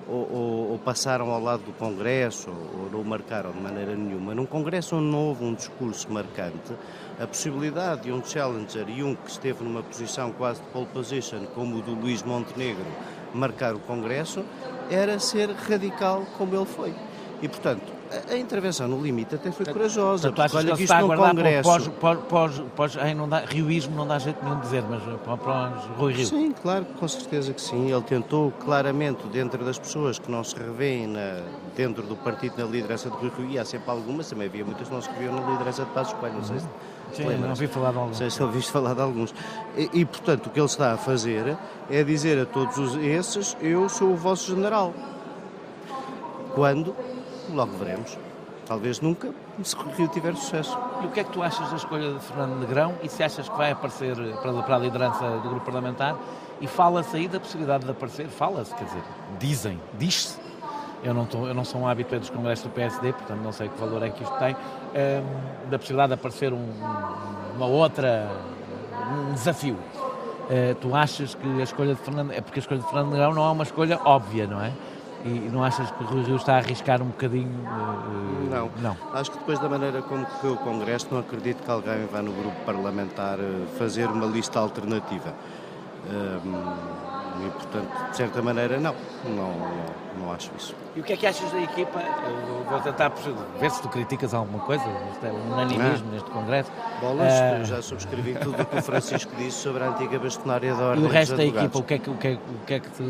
ou, ou, ou, passaram ao lado do Congresso ou, ou não marcaram de maneira nenhuma. Num Congresso onde não houve um discurso marcante, a possibilidade de um challenger e um que esteve numa posição quase de pole position, como o do Luís Montenegro, marcar o Congresso, era ser radical como ele foi. E, portanto, a, intervenção no limite até foi corajosa. Portanto, olha que, isto no Congresso... Pós, pós, pós, pós, ai, não dá, rioísmo não dá jeito nenhum de dizer, mas para, para Rui Rio. Sim, claro, com certeza que sim. Ele tentou claramente, dentro das pessoas que não se revêem na, dentro do partido na liderança de Rui Rio, e há sempre algumas, também havia muitas que não se reviam na liderança de Passos Coelho, não sei se... Sim, não ouvi falar de alguns. Não sei se ouviste falar de alguns. E, e, portanto, o que ele está a fazer é dizer a todos esses: eu sou o vosso general. Quando? Logo veremos. Talvez nunca, se o Rio tiver sucesso. E o que é que tu achas da escolha de Fernando Negrão e se achas que vai aparecer para, a liderança do grupo parlamentar? E fala-se aí da possibilidade de aparecer, fala-se, quer dizer, dizem, diz-se. Eu não, tô, eu não sou um hábito dos congressos do PSD, portanto não sei que valor é que isto tem, um, da possibilidade de aparecer um, uma outra, um desafio. Uh, tu achas que a escolha de Fernando, é porque a escolha de Fernando Negrão não é uma escolha óbvia, não é? E não achas que o Rui Rio está a arriscar um bocadinho? Uh, não. não. Acho que depois da maneira como correu o Congresso, não acredito que alguém vá no grupo parlamentar fazer uma lista alternativa. Um, e, portanto, de certa maneira, não. Não, não, não, acho isso. E o que é que achas da equipa? Eu vou tentar ver se tu criticas alguma coisa. Isto é um unanimismo ah. neste Congresso. Bolas, uh... já subscrevi tudo o que o Francisco disse sobre a antiga bastonária da Ordem <laughs> E o resto da equipa, o que é que, o que, é, o que, é que te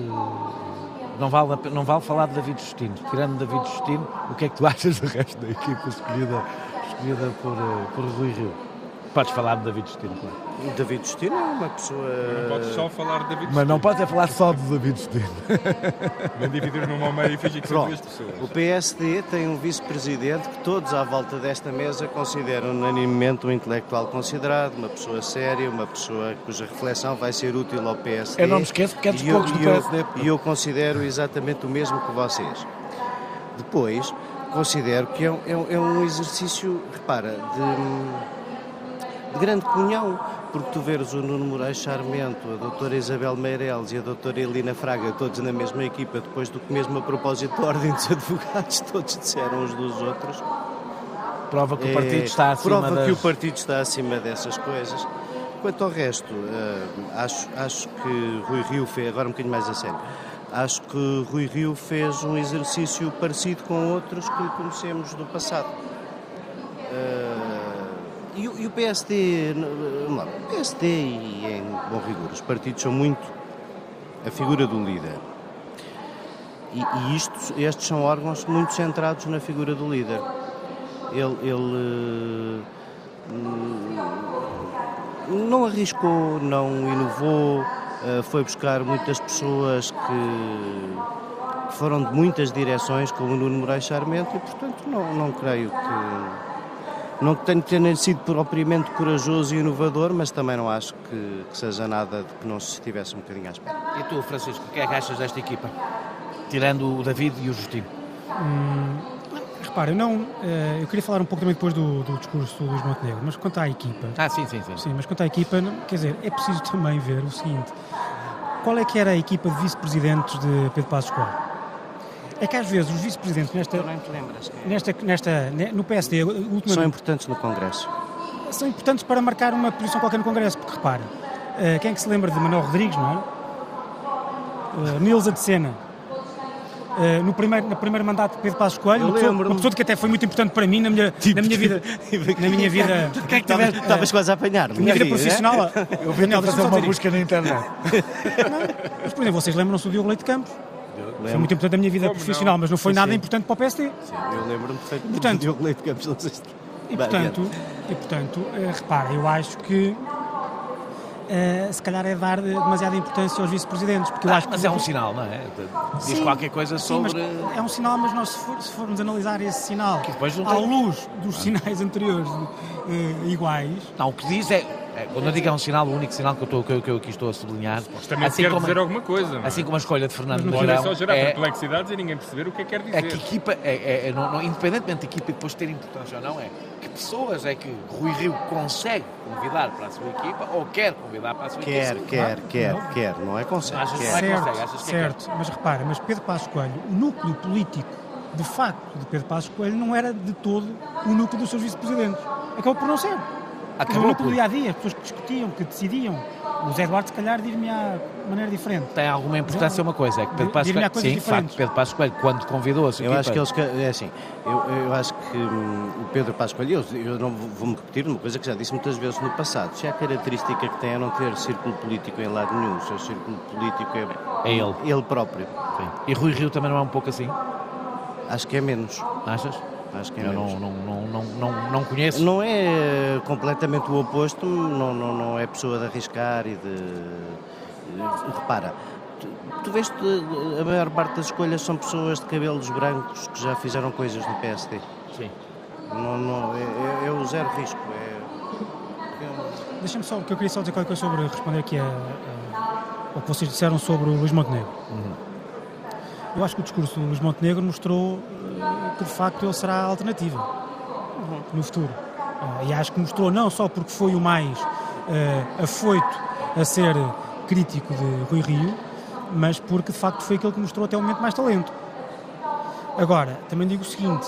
não vale, não vale falar de David Justino. Tirando David Justino, o que é que tu <laughs> achas do resto da equipa escolhida, escolhida por, eh, por Rui Rio? Podes falar de David Justino, claro. David Justino é uma pessoa. Mas não podes só falar de David Justino. Mas não podes é falar só de David Justino. <laughs> Nem dividir numa meio e fingir que são duas pessoas. O PSD tem um vice-presidente que todos à volta desta mesa consideram unanimemente um intelectual considerado, uma pessoa séria, uma pessoa cuja reflexão vai ser útil ao PSD. Eu não me esqueço porque é dos poucos do PSD. E eu considero exatamente o mesmo que vocês. Depois, considero que é um, é um é exercício, repara, de de grande comunhão, porque tu veres o Nuno Moraes Charmento, a doutora Isabel Meireles e a doutora Elina Fraga, todos na mesma equipa, depois do que mesmo a propósito da Ordem dos Advogados, <laughs> todos disseram uns dos outros. Prova que o partido está acima Prova das... que o partido está acima dessas coisas. Quanto ao resto, uh, acho, acho que Rui Rio fez, agora um bocadinho mais a sério, acho que Rui Rio fez um exercício parecido com outros que conhecemos do passado. Uh, e, o PSD, não, o e em bom rigor, os partidos são muito a figura do líder. E, e isto, estes são órgãos muito centrados na figura do líder. Ele, ele hum, não arriscou, não inovou, eh, foi buscar muitas pessoas que, que foram de muitas direções, como o Nuno Moraes Charmento, e portanto não, não creio que não tenho ter sido propriamente corajoso e inovador, mas também não acho que, que, seja nada de que não se estivesse um bocadinho à espera. E tu, Francisco, o que é que achas desta equipa? Tirando o David e o Justino. Hum, repara, eu não. Eh, eu queria falar um pouco também depois do, do discurso do Luís Montenegro, mas quanto à equipa. Ah, sim, sim, sim. Sim, mas quanto à equipa, quer dizer, é preciso <laughs> também ver o seguinte: qual é que era a equipa de vice-presidentes de Pedro Passos Coelho? É que às vezes os vice-presidentes nesta, nesta, nesta, no PSD ultimamente, são importantes no Congresso. São importantes para marcar uma posição qualquer no Congresso, porque repara, uh, quem é que se lembra de Manuel Rodrigues, não é? Uh, Nilza de Sena. Uh, no primeiro, no primeiro mandato de Pedro Passos Coelho, uma pessoa, uma pessoa que até foi muito importante para mim na minha, tipo, na minha vida. na minha vida. que é que Estavas quase a apanhar. Na minha vida profissional. Eu vim a fazer uma busca na internet. Não, mas, por exemplo, vocês lembram-se do Diogo Leite Campos? Foi muito importante na minha vida Como profissional, não? mas não foi sim, nada sim. importante para o PSD. Sim, eu lembro-me perfeitamente portanto, do Diogo Leite Campos, não sei se... E portanto, e, portanto uh, repara, eu acho que uh, se calhar é dar demasiada importância aos vice-presidentes. Porque eu ah, acho mas que é um sinal, não é? Diz sim, qualquer coisa sobre. é um sinal, mas nós, se, for, se formos analisar esse sinal à luz dos sinais <laughs> anteriores uh, iguais. Não, o que diz é É, quando eu digo é um sinal, o único sinal que eu, estou, que eu, que eu aqui estou a sublinhar. Também assim quer como, dizer alguma coisa. Não é? Assim como a escolha de Fernando Mourão. Não é só gerar é, perplexidades e ninguém perceber o que é que quer dizer. É que equipa, é, é, é não, não, independentemente da equipa depois ter importância ou não, é que pessoas é que Rui Rio consegue convidar para a sua equipa ou quer convidar para a sua quer, equipa. Quer, quer, quer, quer, não é consegue. Achas quer. Não é consegue, achas que certo, mas repara, mas Pedro Passos Coelho, o núcleo político de facto de Pedro Passos Coelho não era de todo o núcleo dos seus vice-presidentes. Acabou por não ser. Acabou por... dia a dia, as pessoas que discutiam, que decidiam. O Zé Eduardo, se calhar, dir-me-á de maneira diferente. Tem alguma importância uma coisa, é que Pedro Passos Coelho, sim, de facto, Pedro Passos Coelho, quando convidou a sua Eu acho que eles, é assim, eu, eu acho que hum, o Pedro Passos Coelho, eu, eu não vou-me repetir uma coisa que já disse muitas vezes no passado, se a característica que tem é não ter círculo político em lado nenhum, o seu círculo político é, é ele. ele próprio. Sim. E Rui Rio também não é um pouco assim? Acho que é menos. Achas? Acho que é Eu menos. Não, não, não, não, não conheço. Não é completamente o oposto, não, não, não é pessoa de arriscar e de. Repara, tu, tu vês a maior parte das escolhas são pessoas de cabelos brancos que já fizeram coisas no PSD. Sim. Não, não, é, é o zero risco. É... Deixa-me só, que eu queria só dizer qualquer coisa sobre responder aqui a, a, ao que vocês disseram sobre o Luís Montenegro. Uhum. Eu acho que o discurso do Luís Montenegro mostrou uh, que de facto ele será a alternativa uhum. no futuro. Uh, e acho que mostrou não só porque foi o mais uh, afoito a ser crítico de Rui Rio, mas porque de facto foi aquele que mostrou até o momento mais talento. Agora, também digo o seguinte: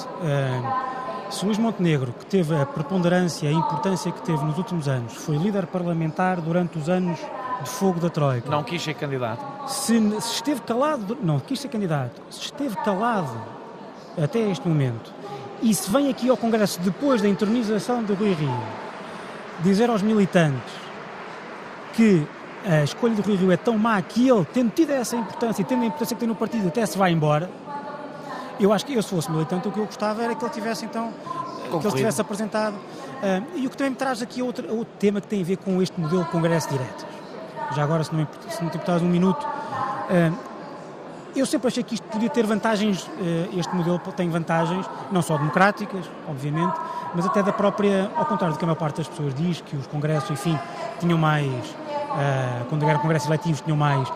se Luís Montenegro, que teve a preponderância e a importância que teve nos últimos anos, foi líder parlamentar durante os anos de fogo da Troika. Não quis ser candidato. Se, se, esteve calado, não quis ser candidato, se esteve calado até este momento e se vem aqui ao Congresso depois da entronização de Rui Rio dizer aos militantes que a escolha de Rui Rio é tão má que ele, tendo tido essa importância e tendo a importância que tem no partido, até se vai embora, eu acho que eu, se fosse militante, o que eu gostava era que ele tivesse então que ele tivesse apresentado. Uh, e o que também me traz aqui outro, outro tema que tem a ver com este modelo de Congresso Direto já agora, se não, se não te importares um minuto, uh, eu sempre achei que isto podia ter vantagens, uh, este modelo tem vantagens, não só democráticas, obviamente, mas até da própria, ao contrário do que a maior parte das pessoas diz, que os congressos, enfim, tinham mais, uh, quando eram congressos eletivos, tinham mais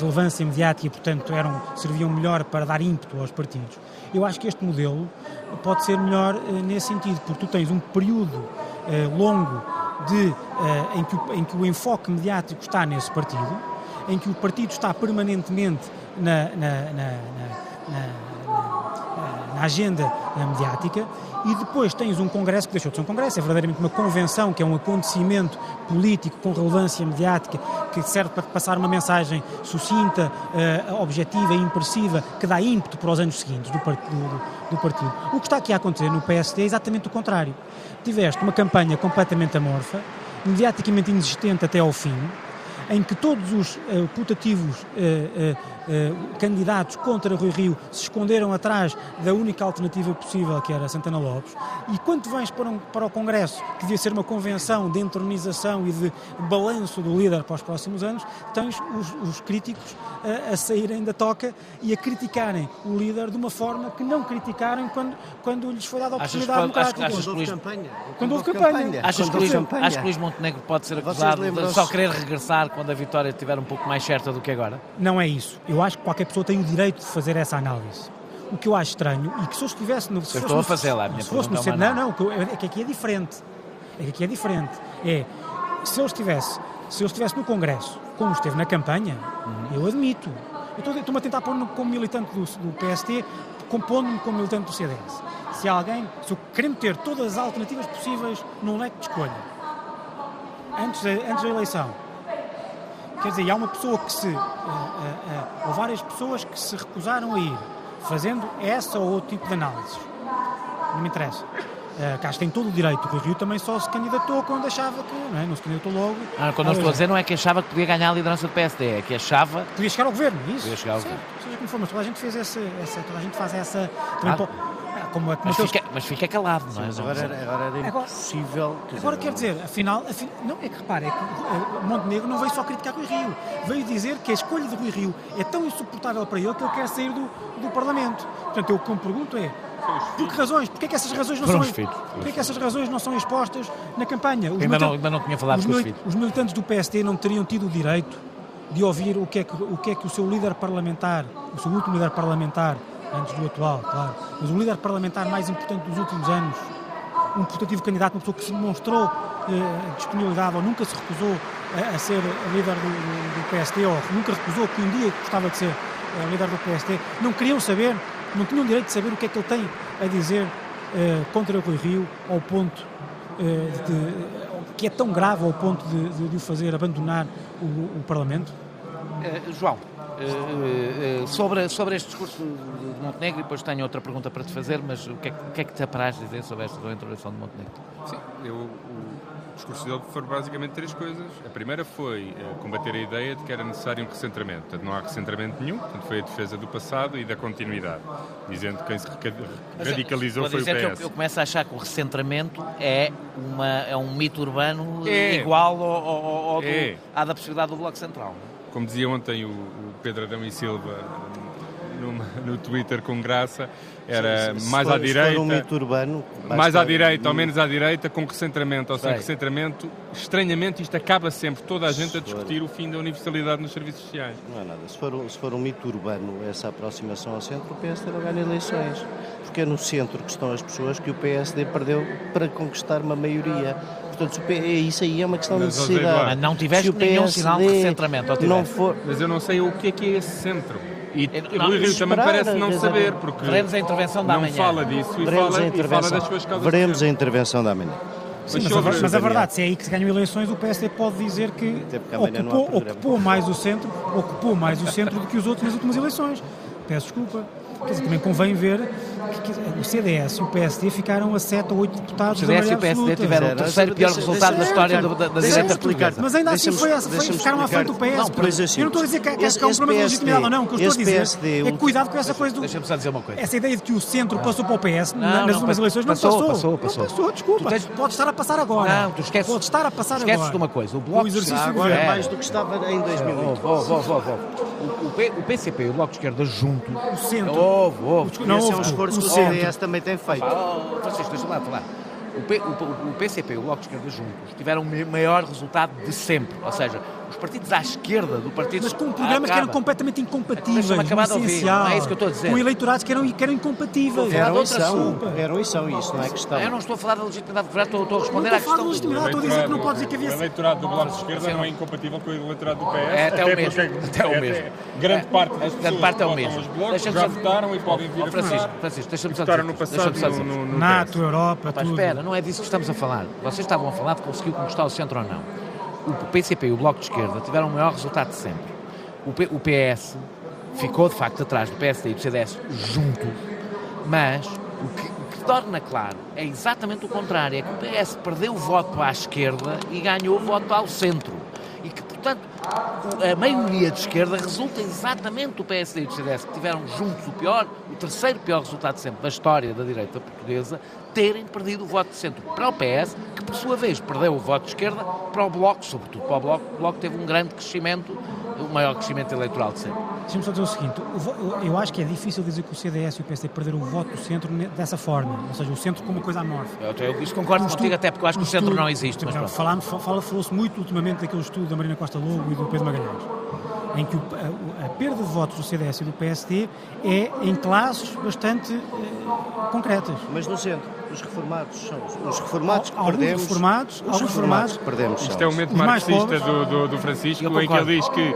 relevância mediática e, portanto, eram, serviam melhor para dar ímpeto aos partidos. Eu acho que este modelo pode ser melhor nesse sentido, porque tu tens um período longo de, uh, em, que o, em que o enfoque mediático está nesse partido, em que o partido está permanentemente na, na, na, na agenda mediática e depois tens um congresso que deixou de ser um congresso, é verdadeiramente uma convenção, que é um acontecimento político com relevância mediática, que serve para passar uma mensagem sucinta, uh, objetiva e impressiva, que dá ímpeto para os anos seguintes do, part do, do, partido. O que está aqui a acontecer no PSD é exatamente o contrário tiveste uma campanha completamente amorfa, mediaticamente inexistente até ao fim, em que todos os uh, putativos uh, uh, candidatos contra Rui Rio se esconderam atrás da única alternativa possível, que era Santana Lopes, e quando vens para, um, para o Congresso, que devia ser uma convenção de entronização e de balanço do líder para os próximos anos, tens os, os críticos a saírem da toca e a criticarem o líder de uma forma que não criticarem quando, quando lhes foi dada a oportunidade democrática. Quando houve campanha. Quando houve campanha. Achas que, Luís, que Luís Montenegro pode ser acusado de só querer regressar quando a vitória estiver um pouco mais certa do que agora? Não é isso. Eu acho que qualquer pessoa tem o direito de fazer essa análise. O que eu acho estranho, e que se eu estivesse no. Se eu estou a fazer lá, a minha se fosse no centro, não, não, é que aqui é diferente. É que aqui é diferente. É, se eu estivesse, se eu estivesse no Congresso, como esteve na campanha, uhum. eu admito. Eu estou-me a tentar pôr como militante do, do PST, compondo-me como militante do CDS. Se alguém, se eu querer ter todas as alternativas possíveis num leque de escolha, antes da, antes da eleição, Quer dizer, há uma pessoa que se. Uh, uh, uh, ou várias pessoas que se recusaram a ir, fazendo essa ou outro tipo de análises. Não me interessa. Uh, tem todo o direito. O Rio também só se candidatou quando achava que. Não, é? não se candidatou logo. Ah, quando eu estou a dizer, não é que achava que podia ganhar a liderança do PSD, é que achava. Podia chegar ao governo, isso. Podia chegar ao certo. governo. Seja como for, mas toda a gente fez essa. essa toda a gente faz essa. Também ah como é que mas, fica, mas fica calado, não é? Mas agora, era, agora era impossível. Agora, agora quer dizer, afinal, afinal, não é que repare, é que uh, Montenegro não veio só criticar Rui Rio, veio dizer que a escolha de Rui Rio é tão insuportável para ele que ele quer sair do, do Parlamento. Portanto, eu o que me pergunto é Por que razões? Porquê é que essas razões não Foram são os filhos. Porquê é que essas razões não são expostas na campanha? Os Ainda não, ainda não tinha falado os, com os mili- filhos. os militantes do PSD não teriam tido o direito de ouvir o que, é que, o que é que o seu líder parlamentar, o seu último líder parlamentar, antes do atual, claro, mas o líder parlamentar mais importante dos últimos anos, um putativo candidato, uma pessoa que se demonstrou eh, disponibilidade ou nunca se recusou a, a ser líder do, do, PSD ou nunca recusou que um dia gostava de ser eh, líder do PSD, não queriam saber, não tinham direito de saber o que é que ele tem a dizer eh, contra o Rui Rio ao ponto eh, de, que é tão grave ao ponto de, de, de o fazer abandonar o, o Parlamento? Eh, João, eh, eh, sobre, sobre este discurso de Montenegro, e depois tenho outra pergunta para te fazer, mas o que é, que- o que, é que te apraz dizer sobre esta intervenção de Montenegro? Sim, eu, o discurso dele foram basicamente três coisas. A primeira foi eh, combater a ideia de que era necessário um recentramento. Portanto, não há recentramento nenhum, portanto, foi a defesa do passado e da continuidade, dizendo que quem se radicalizou Vou foi o que eu, PS. eu começo a achar que o recentramento é, uma, é um mito urbano É. igual ao, ao- ao É. à da possibilidade do Bloco Central. Como dizia ontem o, o Pedro Adão e Silva numa- no Twitter com graça, era Se- se mais for- à direita. um mito urbano, Mais à direita ou menos à direita, com recentramento ou sem Sei. recentramento, estranhamente isto acaba sempre toda a gente a Se for- discutir o fim da universalidade nos serviços sociais. Não é nada. Se for, um- se for um mito urbano essa aproximação ao centro, o PSD não ganha eleições. Porque é no centro que estão as pessoas que o PSD perdeu para conquistar uma maioria. Portanto, se o P- é isso aí é uma questão de Mas, Zé necessidade. Mas não tiveste nenhum sinal de recentramento, não for, Mas eu não sei o que é que é esse centro. E É, o não, Rui Rio também parece não saber, porque veremos a intervenção da não manhã. fala disso e veremos fala, a e fala intervenção. das suas causas. Veremos a de intervenção da manhã. Mas Sim, mas, a, sobre- ver- mas a verdade, se é aí que se ganham eleições, o PSD pode dizer que não ocupou, ocupou mais o centro, ocupou mais o centro do que os outros nas últimas eleições. Peço desculpa. Quer dizer, também convém ver o CDS e o PSD ficaram a 7 ou 8 deputados O da CDS e o PSD absoluta. tiveram o terceiro pior Deixa- resultado da deixa- história do- da, da deixa-me direita explicar. Mas ainda assim foi, foi, ficaram à frente do. PS. Não, pois assim, eu não estou a dizer que, que, esse- que há um problema de legitimidade ou não. O que eu estou a dizer PSD, é cuidado com essa coisa do... Deixa-me só dizer uma coisa. Essa ideia de que o centro passou para o PS nas últimas eleições não passou, passou. passou, passou. Não passou, desculpa. Pode estar a passar agora. Não, tu esqueces- Pode estar a passar Esqueces agora. de uma coisa, o Bloco Agora É. mais do que estava em 2008. Houve, houve, houve, houve, houve. O, PCP e o Bloco de Esquerda juntos. O centro. Houve, houve. Não é um houve. esforço que o. CDS também tem feito. Oh, Francisco, deixa lá falar. O, P- o- o PCP e o Bloco de Esquerda juntos tiveram o maior resultado de sempre. Ou seja, os partidos à esquerda do partido. Mas com programas que eram completamente incompatíveis, no essencial. não é isso que eu estou a dizer. Com eleitorados que eram, que eram incompatíveis. Era Eram e outra são, desculpa. eram e são, isso não é questão. Eu não estou a falar da legitimidade governo, estou, estou a Não responder estou à a falar questão de do. legitimidade, estou a dizer que não pode dizer que havia... O eleitorado do Bloco de Esquerda não é incompatível com o eleitorado do PS. É até o mesmo, até o é- mesmo. Grande É, parte a das grande pessoas parte é o que votam mesmo. aos blocos já votaram e podem vir Oh, a Francisco, votar. Francisco, deixa-me só dizer. no passado no, NATO. Europa, tudo. espera, não é disso que estamos a falar. Vocês estavam a falar de conseguiu conquistar o centro ou não. O PCP e o Bloco de Esquerda tiveram o maior resultado de sempre. O, P- o PS ficou, de facto, atrás do PSD e do CDS juntos, mas o que, o que torna claro é exatamente o contrário. É que o PS perdeu o voto à esquerda e ganhou o voto ao centro. E que, portanto, a maioria de esquerda resulta exatamente do PSD e do CDS, que tiveram juntos o pior, o terceiro pior resultado sempre da história da direita portuguesa, terem perdido o voto de centro para o PS, que por sua vez perdeu o voto de esquerda para o Bloco, sobretudo para o Bloco. O Bloco teve um grande crescimento, o maior crescimento eleitoral de sempre. Deixa-me só dizer o seguinte, eu- acho que é difícil dizer que o CDS e o PSD perderam o voto do centro dessa forma, ou seja, o centro como uma coisa amorfa. Eu, eu isso concordo Um contigo, até porque eu acho que o centro estudo- não existe. Mas Falou-se muito ultimamente daquele estudo da Marina Costa Lobo e do Pedro Magalhães, em que o- a, a perda de votos do CDS e do PSD é em classes bastante eh, concretas. Mas no centro, os reformados são os- os reformados que Alguns perdemos. reformados, os reformados reformados- que perdemos. Isto é o os- momento marxista do, do, do Francisco, em que ele diz que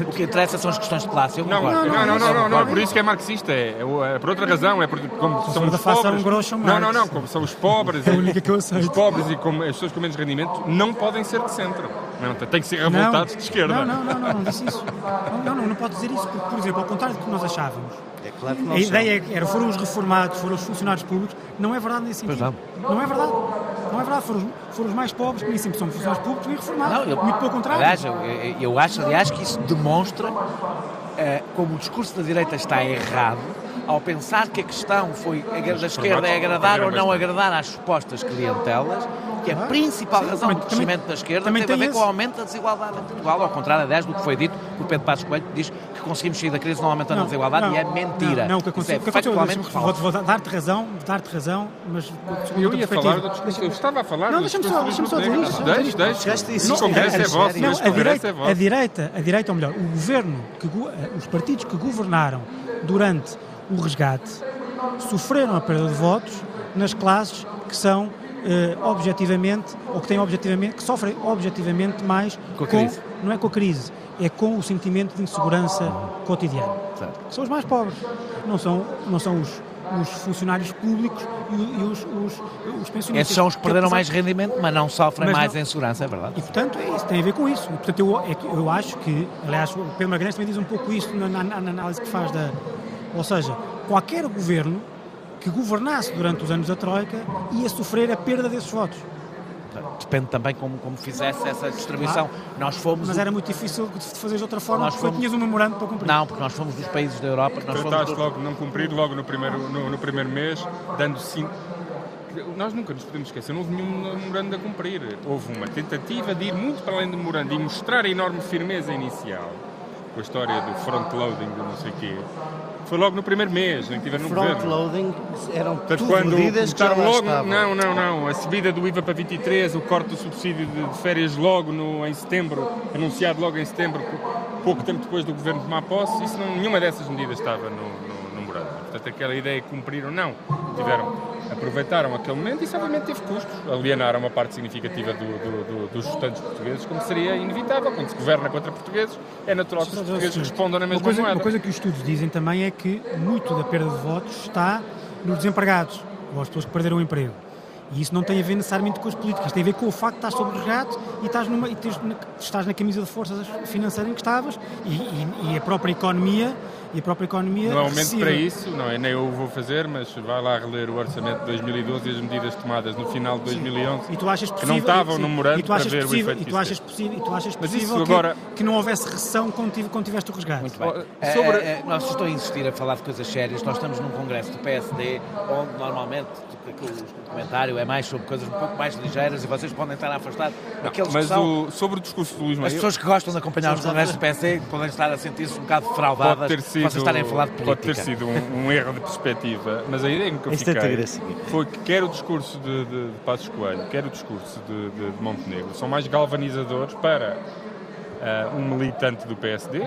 O que interessa são as questões de classe. Eu Não, não, não, não, não, não, concordo. é por isso que é marxista, é, é por outra razão, é porque como são os pobres. um grosso Não, não, não, como são os pobres, É a única que eu aceito. os pobres e como as pessoas com menos rendimento não podem ser de centro. Não, tem que ser revoltados de esquerda. Não, não, não, não, não disse isso. Não, não, não pode dizer isso, porque, por exemplo, ao contrário do que nós achávamos, É claro que não a ideia era foram os reformados, foram os funcionários públicos, não é verdade nesse sentido. Pois não. é verdade. Não é verdade, foram os, foram os mais pobres que nem sempre são funcionários públicos nem reformados. Não, eu- Muito pelo contrário. Aliás, eu, eu- acho, aliás, que isso demonstra eh, como o discurso da direita está errado ao pensar que a questão foi a da esquerda é agradar ou não agradar às supostas clientelas, que a principal Sim, razão também- do crescimento também- da esquerda também teve a ver com o aumento da desigualdade em Portugal, ao contrário, aliás, do que foi dito por Pedro Passos Coelho, que diz que conseguimos sair da crise não aumentando a desigualdade, e é mentira. Não, não, o que aconteceu, é o que aconteceu vou, vou dar-te razão, dar-te razão, mas Eu a ia falar do. Eu estava a falar Não, deixa-me só- do deixa-me só dizer isto. Deixe, deixe. A. Este congresso é vosso. Não, a congresso direita, é a vosso. direita, a direita, ou melhor, o governo, que, eh, os partidos que governaram durante o resgate sofreram a perda de votos nas classes que são eh, objetivamente, ou que têm objetivamente, que sofrem objetivamente mais Com a crise. não é com a crise, é com o sentimento de insegurança cotidiano. Certo. São os mais pobres, não são, não são os, os funcionários públicos e, e os, os, os pensionistas. Esses são os que perderam mais rendimento, mas não sofrem Mas mais não- insegurança, é verdade. e, portanto, é isso, tem a ver com isso. E, portanto, eu, é eu acho que, aliás, o Pedro Magalhães também diz um pouco isso na, na- na análise que faz da... Ou seja, qualquer governo que governasse durante os anos da Troika ia sofrer a perda desses votos. Depende também como, como fizesse essa distribuição. Nós fomos. Mas o- era muito difícil de fazer de outra forma, Nós porque fomos- tinhas um memorando para cumprir. Não, porque nós fomos dos países da Europa. Nós fomos Trataste dos- logo de não cumprir logo no primeiro, no, no primeiro mês, dando sim. Nós nunca nos podemos esquecer, não houve nenhum memorando a cumprir. Houve uma tentativa de ir muito para além do memorando e mostrar a enorme firmeza inicial, com a história do front-loading não sei o quê. Foi logo no primeiro mês, nem tiver no governo. Front-loading eram Portanto, tudo quando medidas que já logo, estavam. não, não, não, a subida do IVA para 23, o corte do subsídio de férias logo no, em setembro, anunciado logo em setembro, pou- pouco tempo depois do governo tomar posse, isso não, nenhuma dessas medidas estava no, no, no memorando. Portanto, aquela ideia que cumpriram, não. Tiveram, aproveitaram aquele momento e obviamente teve custos. Alienaram uma parte significativa do, do, do, dos votantes portugueses, como seria inevitável. Quando se governa contra portugueses, é natural que os portugueses respondam na Uma mesma coisa, moeda. uma coisa que os estudos dizem também é que muito da perda de votos está nos desempregados, ou as pessoas que perderam o emprego. E isso não tem a ver necessariamente com as políticas, tem a ver com o facto de estás sob o resgate e estás, numa, e tens na- estás na camisa de forças financeira em que estavas e, e- e a própria economia e a própria economia Não há momento recebe- para isso, não é? Nem eu o vou fazer, mas vai lá reler o orçamento de 2012 e as medidas tomadas no final de 2011. E tu achas que possível, não estavam sim, no memorando e tu para achas ver o possível, efeito e que tu achas possível, e tu achas possível que, agora- que não houvesse recessão quando, tive, quando tiveste o resgate. Muito bem. Oh, sobre- Eh, eh, nós estou a insistir a falar de coisas sérias. Nós estamos num congresso do PSD, onde normalmente o comentário é mais sobre coisas um pouco mais ligeiras e vocês podem estar afastados daqueles que Mas são. o, sobre o discurso do Luís As pessoas que gostam de acompanhar os congressos do PSD podem estar a sentir-se um bocado defraudadas pode ter sido, vocês estarem a falar de política. pode ter sido um, um erro de perspectiva, mas a ideia em que eu é fiquei gracinha. foi que quer o discurso de, de, de Passos Coelho, quer o discurso de, de, de Montenegro, são mais galvanizadores para ah, um militante do PSD,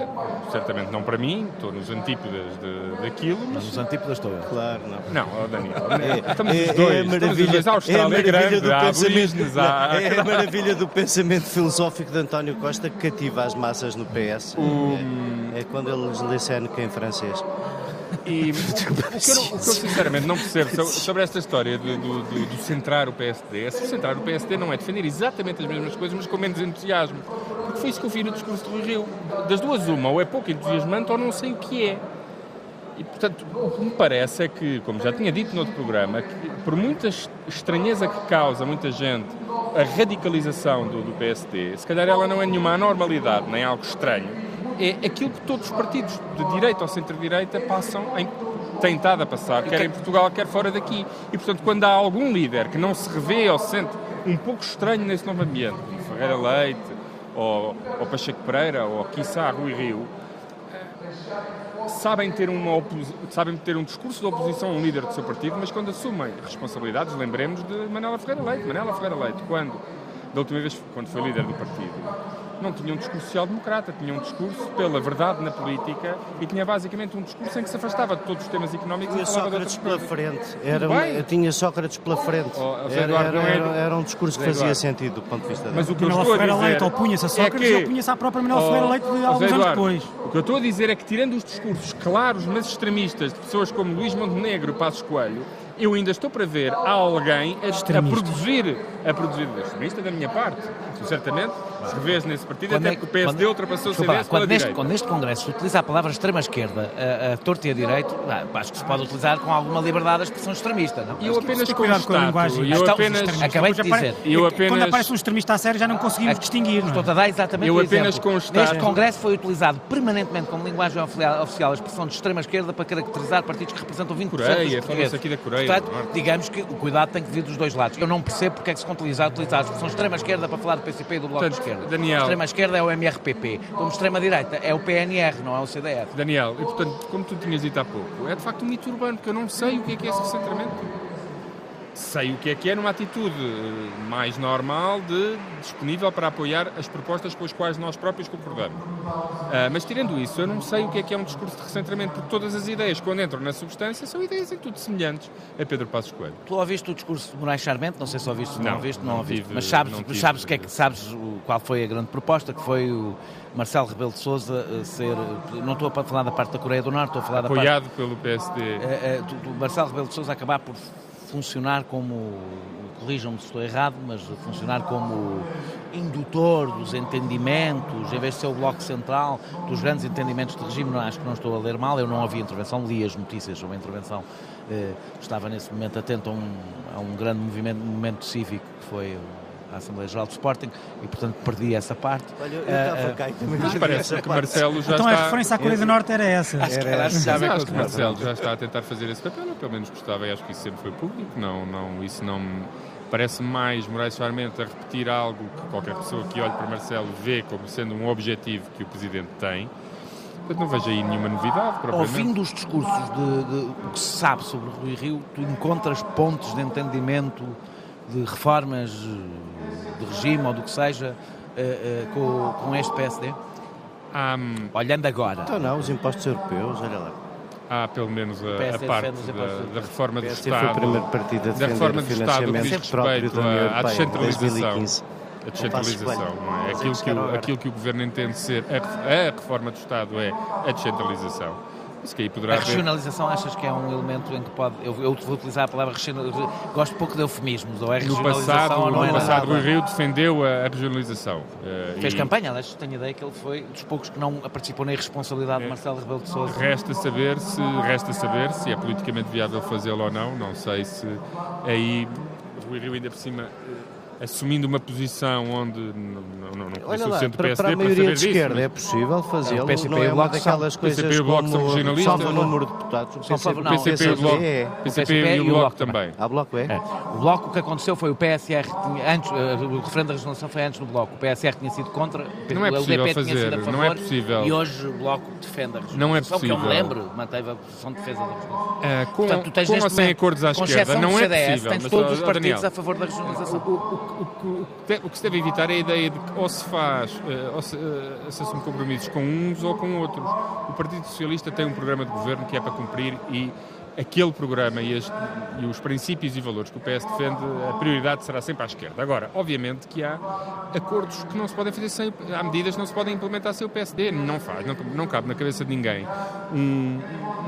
certamente não para mim, estou nos antípodas de, daquilo, Mas mas os antípodas todos. Claro, não. Não, Daniel, É, estamos é- os é dois, a estamos os maravilha, dois. A é a Austrália é maravilha grande, do há pensamento, há... é a <laughs> maravilha do pensamento filosófico de António Costa que cativa as massas no PS. É, é quando ele lhe lê Seneca em francês. E o que, eu, o que eu sinceramente não percebo so- sobre esta história do, do, do- do centrar o PSD é se centrar o PSD não é defender exatamente as mesmas coisas, mas com menos entusiasmo. Porque foi isso que eu vi no discurso do Rio. Das duas, uma, ou é pouco entusiasmante ou não sei o que é. E, portanto, o que me parece é que, como já tinha dito no outro programa, que por muita es- estranheza que causa a muita gente a radicalização do, do PSD, se calhar ela não é nenhuma anormalidade, nem algo estranho, é aquilo que todos os partidos de direita ou centro-direita passam, em, têm estado a passar, quer em Portugal, quer fora daqui. E, portanto, quando há algum líder que não se revê ou se sente um pouco estranho nesse novo ambiente, como Ferreira Leite, ou, ou Pacheco Pereira, ou quiçá Rui Rio, sabem ter, uma sabem ter um discurso de oposição a um líder do seu partido, mas quando assumem responsabilidades, lembremos de Manela Ferreira Leite. Manela Ferreira Leite, quando, da última vez, quando foi líder do partido, não tinha um discurso social-democrata, tinha um discurso pela verdade na política e tinha basicamente um discurso em que se afastava de todos os temas económicos Tinha e falava Sócrates pela frente. Era, um- tinha Sócrates pela frente. Oh, Era, Eduardo, era, é- era, era um discurso que fazia Eduardo. sentido do ponto de vista Mas dele. o que eu Manuel estou a Ferreira dizer Leite opunha-se a Sócrates é e que- opunha-se à própria Manuel Oh, Ferreira Leite de oh, alguns Zé anos Eduardo, depois. O que eu estou a dizer é que, tirando os discursos claros, mas extremistas, de pessoas como Luís Montenegro e Passos Coelho, eu ainda estou para ver alguém a, a produzir, a produzir, extremista da minha parte, certamente, se revês nesse partido, Quando até é- porque o PSD quando- ultrapassou o lá, CDS quando, neste, quando neste Congresso se utiliza a palavra extrema-esquerda, a, a torto e a direito, acho que se pode utilizar com alguma liberdade a expressão extremista, não? E eu apenas cuidar com a linguagem. constato, eu Então, apenas. Acabei de dizer. Eu apenas- Quando aparece um extremista a sério já não conseguimos É- distinguir. Não é? Estou a dar exatamente Eu o apenas exemplo. constato- Neste Congresso foi utilizado permanentemente como linguagem oficial a expressão de extrema-esquerda para caracterizar partidos que representam 20% dos Coreia, portugueses. falou-se aqui da Coreia portanto, digamos que o cuidado tem que vir dos dois lados. Eu não percebo porque é que se utiliza, utilizar a expressão extrema-esquerda para falar do PCP e do Bloco Portanto, de Esquerda. Daniel- Extrema-esquerda é o MRPP, como extrema-direita é o PNR, não é o CDR. Daniel, e portanto, como tu tinhas dito há pouco, é de facto um mito urbano, porque eu não sei o que é que é esse recentramento. Sei o que é que é numa atitude eh, mais normal de disponível para apoiar as propostas com as quais nós próprios concordamos. Ah, mas tirando isso, eu não sei o que é que é um discurso de recentramento, porque todas as ideias, quando entram na substância, são ideias em tudo semelhantes a Pedro Passos Coelho. Tu ouviste o discurso de Moraes Charmente? Não sei se ouviste ou não, Não, ouviste, não não ouviste. tive- mas sabes, tive- sabes, o que é que, sabes qual foi a grande proposta, que foi o Marcelo Rebelo de Sousa ser... Não estou a falar da parte da Coreia do Norte, estou a falar da parte... Apoiado pelo PSD. É, é, do, do Marcelo Rebelo de Sousa acabar por funcionar como, corrijam-me se estou errado, mas funcionar como indutor dos entendimentos, em vez de ser o bloco central dos grandes entendimentos de regime, não, acho que não estou a ler mal, eu não ouvi a intervenção, li as notícias sobre a intervenção, eh, estava nesse momento atento a um, a um grande movimento, momento cívico que foi a Assembleia Geral do Sporting e, portanto, perdi essa parte. Olha, eu estava eh, cá também Mas parece que. Marcelo já Então a está... referência à Coreia do Norte era essa. Acho que Era era essa. já acho que. Marcelo já está a tentar fazer esse papel, eu pelo menos gostava e acho que isso sempre foi público. Não, não, isso não parece mais Moraes Charmente a repetir algo que qualquer pessoa que olhe para Marcelo vê como sendo um objetivo que o Presidente tem. Portanto, não vejo aí nenhuma novidade, propriamente. Ouvindo os discursos de, de o que se sabe sobre o Rui Rio, tu encontras pontos de entendimento de reformas de regime ou do que seja eh, eh, com, com este PSD? Hum, Olhando agora. Então não, os impostos europeus, olha lá. há pelo menos a, PSD a parte da, da reforma do Estado. da reforma do Estado que diz respeito à- à descentralização. 2015. A descentralização, não é? Aquilo que, o, aquilo que o Governo entende ser a, a reforma do Estado é a descentralização. Isso que aí poderá A haver... regionalização achas que é um elemento em que pode. Eu, eu vou utilizar a palavra regionalização. Gosto pouco de eufemismos. Ou é No regionalização passado, ou não no é passado nada. Rui Rio defendeu a, regionalização. Eh, Fez e campanha, aliás, tenho a ideia que ele foi dos poucos que não participou na irresponsabilidade É. de Marcelo Rebelo de Sousa. Resta saber, se, resta saber se é politicamente viável fazê-lo ou não. Não sei se aí Rui Rio ainda por cima assumindo uma posição onde não, não, não Olha o lá, centro para, PSD para a para maioria saber de disso, esquerda mas- é possível fazê-lo, O PCP não e é o uma Bloco são- daquelas o coisas PCP o Bloco como são regionalistas. salva o Não, não. número de deputados. O Só PCP, não, o PCP e o Bloco, é. o PCP e o Bloco também. Bloco é? É. O Bloco, o que aconteceu foi o PSR, tinha, antes, eh, o referendo da regionalização foi antes do Bloco. O PSR tinha sido contra, Não é o possível LDP tinha sido a fazer, favor, não é possível. E hoje o Bloco defende a regionalização. Não é Que eu me possível. lembro, manteve a posição de defesa da regionalização. Ah, com, Portanto, tu tens com ou sem acordos à esquerda, não é possível. tens mas, todos os partidos a favor da regionalização. O, que o que se deve evitar é a ideia de que ou se faz, eh, ou se, eh, se assume compromissos com uns ou com outros. O Partido Socialista tem um programa de governo que é para cumprir e aquele programa e, e os princípios e valores que o PS defende, a prioridade será sempre à esquerda. Agora, obviamente que há acordos que não se podem fazer sem, há medidas que não se podem implementar sem o PSD. Não faz, não, não cabe na cabeça de ninguém um-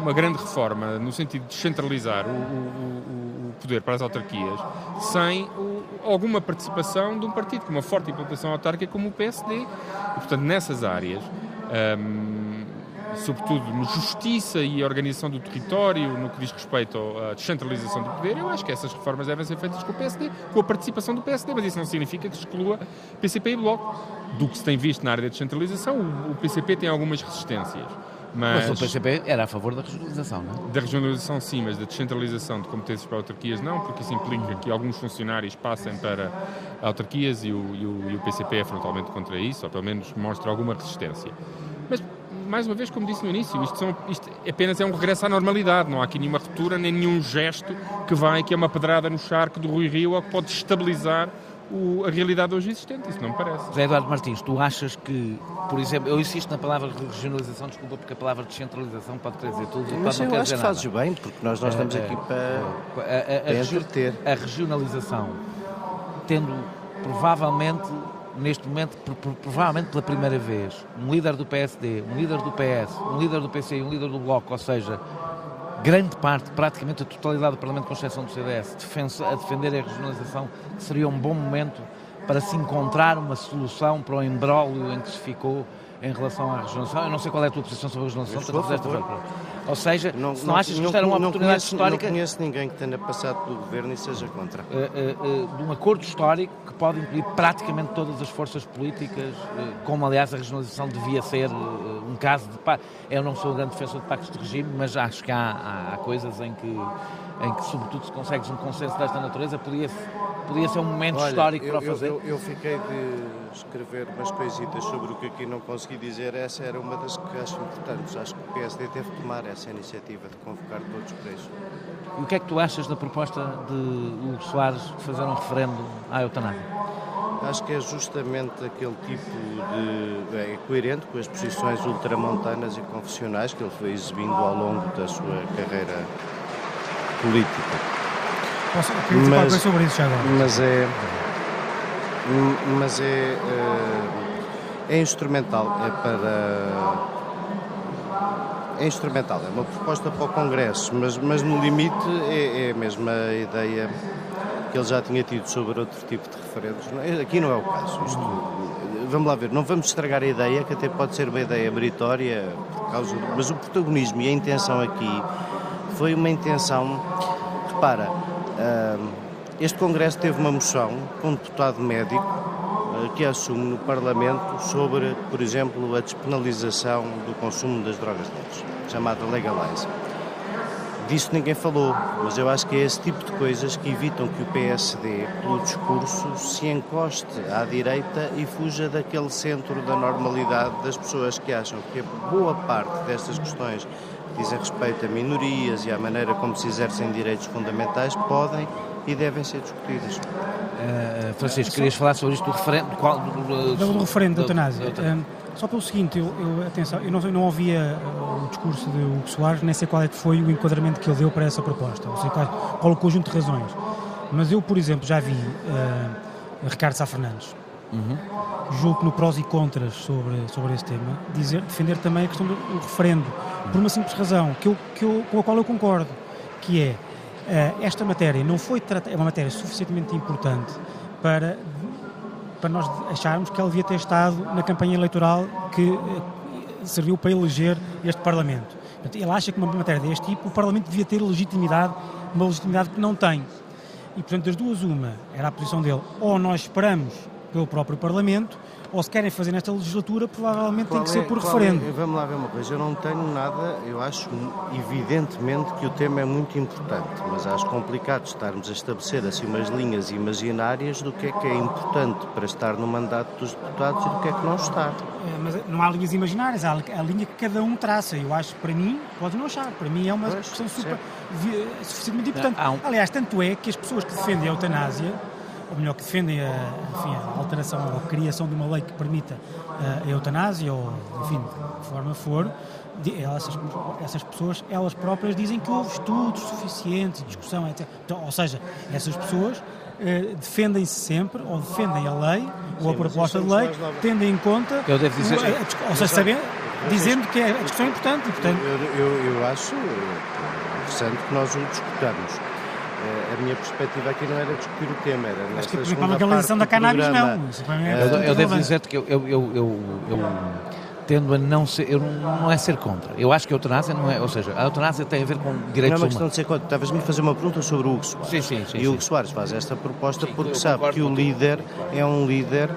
uma grande reforma no sentido de descentralizar o- o- o poder para as autarquias sem o- alguma participação de um partido com uma forte implantação autárquica como o PSD. E, portanto, nessas áreas, hum, sobretudo no justiça e organização do território, no que diz respeito à descentralização do poder, eu acho que essas reformas devem ser feitas com o PSD, com a participação do PSD, mas isso não significa que exclua PCP e Bloco. Do que se tem visto na área da descentralização, o, o PCP tem algumas resistências. Mas Mas, o PCP era a favor da regionalização, não é? da regionalização sim, mas da descentralização de competências para autarquias não, porque isso implica que alguns funcionários passem para autarquias e o, e o- e o PCP é frontalmente contra isso, ou pelo menos mostra alguma resistência. Mas, mais uma vez, como disse no início, isto, são- isto apenas é um regresso à normalidade, não há aqui nenhuma ruptura, nem nenhum gesto que vai, que é uma pedrada no charco do Rui Rio ou que pode estabilizar o- a realidade hoje existente, isso não me parece. José Eduardo Martins, tu achas que, por exemplo, eu insisto na palavra regionalização, desculpa, porque a palavra descentralização pode querer dizer tudo e Mas pode não eu quer acho dizer que nada. fazes bem, porque nós, nós estamos É, aqui para. A, a- a para regi- entreter. a regionalização, tendo provavelmente, neste momento, pro- pro- provavelmente pela primeira vez, um líder do PSD, um líder do PS, um líder do PC e um líder do Bloco, ou seja, grande parte, praticamente a totalidade do Parlamento, com exceção do CDS, a defender a regionalização, seria um bom momento para se encontrar uma solução para o embrólio em que se ficou em relação à regionalização. Eu não sei qual é a tua posição sobre a a tanto favor. agora. Ou seja, se não achas que isto era uma não oportunidade conheço, histórica Não conheço ninguém que tenha passado pelo governo e seja contra. eh, eh, eh, de um acordo histórico que pode incluir praticamente todas as forças políticas, como aliás a regionalização devia ser um caso de pacto. Eu não sou um grande defensor de pactos de regime, mas acho que há, há- coisas em que em que, sobretudo, se consegues um consenso desta natureza, podia, podia ser um momento Olha, histórico eu, para o fazer. Eu, eu, eu, fiquei de escrever umas coisitas sobre o que aqui não consegui dizer. Essa era uma das que acho importantes. Acho que o PSD deve tomar essa iniciativa de convocar todos para isso. E o que é que tu achas da proposta de Hugo Soares de fazer um referendo à eutanásia? Acho que é justamente aquele tipo de. é coerente com as posições ultramontanas e confessionais que ele foi exibindo ao longo da sua carreira política. Posso queria mas, sobre isso já agora? Mas é. Mas é. É, é instrumental, é para. É instrumental, é uma proposta para o Congresso, mas, mas no limite é, é a mesma ideia que ele já tinha tido sobre outro tipo de referendos. É? Aqui não é o caso. Isto, vamos lá ver, não vamos estragar a ideia, que até pode ser uma ideia meritória, por causa, mas o protagonismo e a intenção aqui foi uma intenção. Repara, este Congresso teve uma moção com um deputado médico ah, que assume no Parlamento sobre, por exemplo, a despenalização do consumo das drogas leves, chamada Legalize. Disso ninguém falou, mas eu acho que é esse tipo de coisas que evitam que o PSD, pelo discurso, se encoste à direita e fuja daquele centro da normalidade das pessoas que acham que boa parte destas questões que dizem respeito a minorias e à maneira como se exercem direitos fundamentais podem e devem ser discutidas. Uh, Francisco, querias falar sobre isto do referendo? Qual, do, do, do, do referendo da eutanásia. Uh, só pelo seguinte, eu, eu, atenção, eu não, não ouvia o discurso de Hugo Soares, nem sei qual é que foi o enquadramento que ele deu para essa proposta, não sei qual, qual o conjunto de razões. Mas eu, por exemplo, já vi uh, Ricardo Sá Fernandes, uhum. julgo que no prós e contras sobre, sobre esse tema, dizer, defender também a questão do referendo, por uma simples razão, que eu, que eu, com a qual eu concordo, que é, uh, esta matéria não foi tratada, é uma matéria suficientemente importante para para nós acharmos que ele devia ter estado na campanha eleitoral que eh, serviu para eleger este Parlamento. Ele acha que uma matéria deste tipo, o Parlamento devia ter legitimidade, uma legitimidade que não tem. E, portanto, das duas, uma era a posição dele, ou nós esperamos pelo próprio Parlamento, ou se querem fazer nesta legislatura, provavelmente qual tem que é, ser por referendo. É, vamos lá ver uma coisa, eu não tenho nada, eu acho evidentemente que o tema é muito importante, mas acho complicado estarmos a estabelecer assim umas linhas imaginárias do que é que é importante para estar no mandato dos deputados e do que é que não está. É, mas não há linhas imaginárias, há a linha que cada um traça. Eu acho, para mim, pode não achar, para mim é uma pois, questão super, suficientemente importante. Não, um... Aliás, tanto é que as pessoas que defendem a eutanásia ou melhor, que defendem a, enfim, a alteração ou a criação de uma lei que permita a eutanásia, ou enfim, de forma for, essas, essas pessoas, elas próprias dizem que houve estudos suficientes, discussão, etc. Então, ou seja, essas pessoas eh, defendem-se sempre, ou defendem a lei, Sim, ou a proposta de lei, tendo em conta. Eu devo dizer. A, a, ou seja, sabendo, dizendo que a discussão é importante. E, portanto... eu, eu, eu acho interessante que nós o discutamos a minha perspectiva aqui não era discutir o tema, era Acho que, segunda a legalização da cannabis não. É eu, eu devo dizer-te que eu, eu, eu, eu, tendo a não ser, eu não, não é ser contra. Eu acho que a eutanásia não é, ou seja, a eutanásia tem a ver com direitos humanos. Não é uma questão de ser contra. Estavas-me a fazer uma pergunta sobre o Hugo Soares. Sim, sim, sim. E o Hugo Soares faz esta proposta sim, porque sabe que o líder é um líder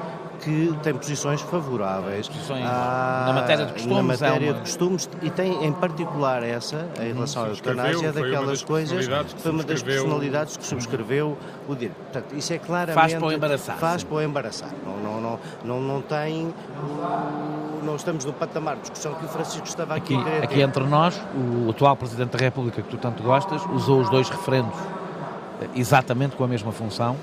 que tem posições favoráveis posições à, na matéria de costumes, na matéria é uma... de costumes e tem em particular essa em relação à eutanásia daquelas coisas foi uma das personalidades que subscreveu o direito. Portanto, isso é claramente faz para o embaraçar. Faz para o embaraçar. Não, não, não, não, não tem não estamos no patamar de discussão que o Francisco estava aqui, aqui Aqui entre nós, o atual Presidente da República, que tu tanto gostas, usou os dois referendos eh, exatamente com a mesma função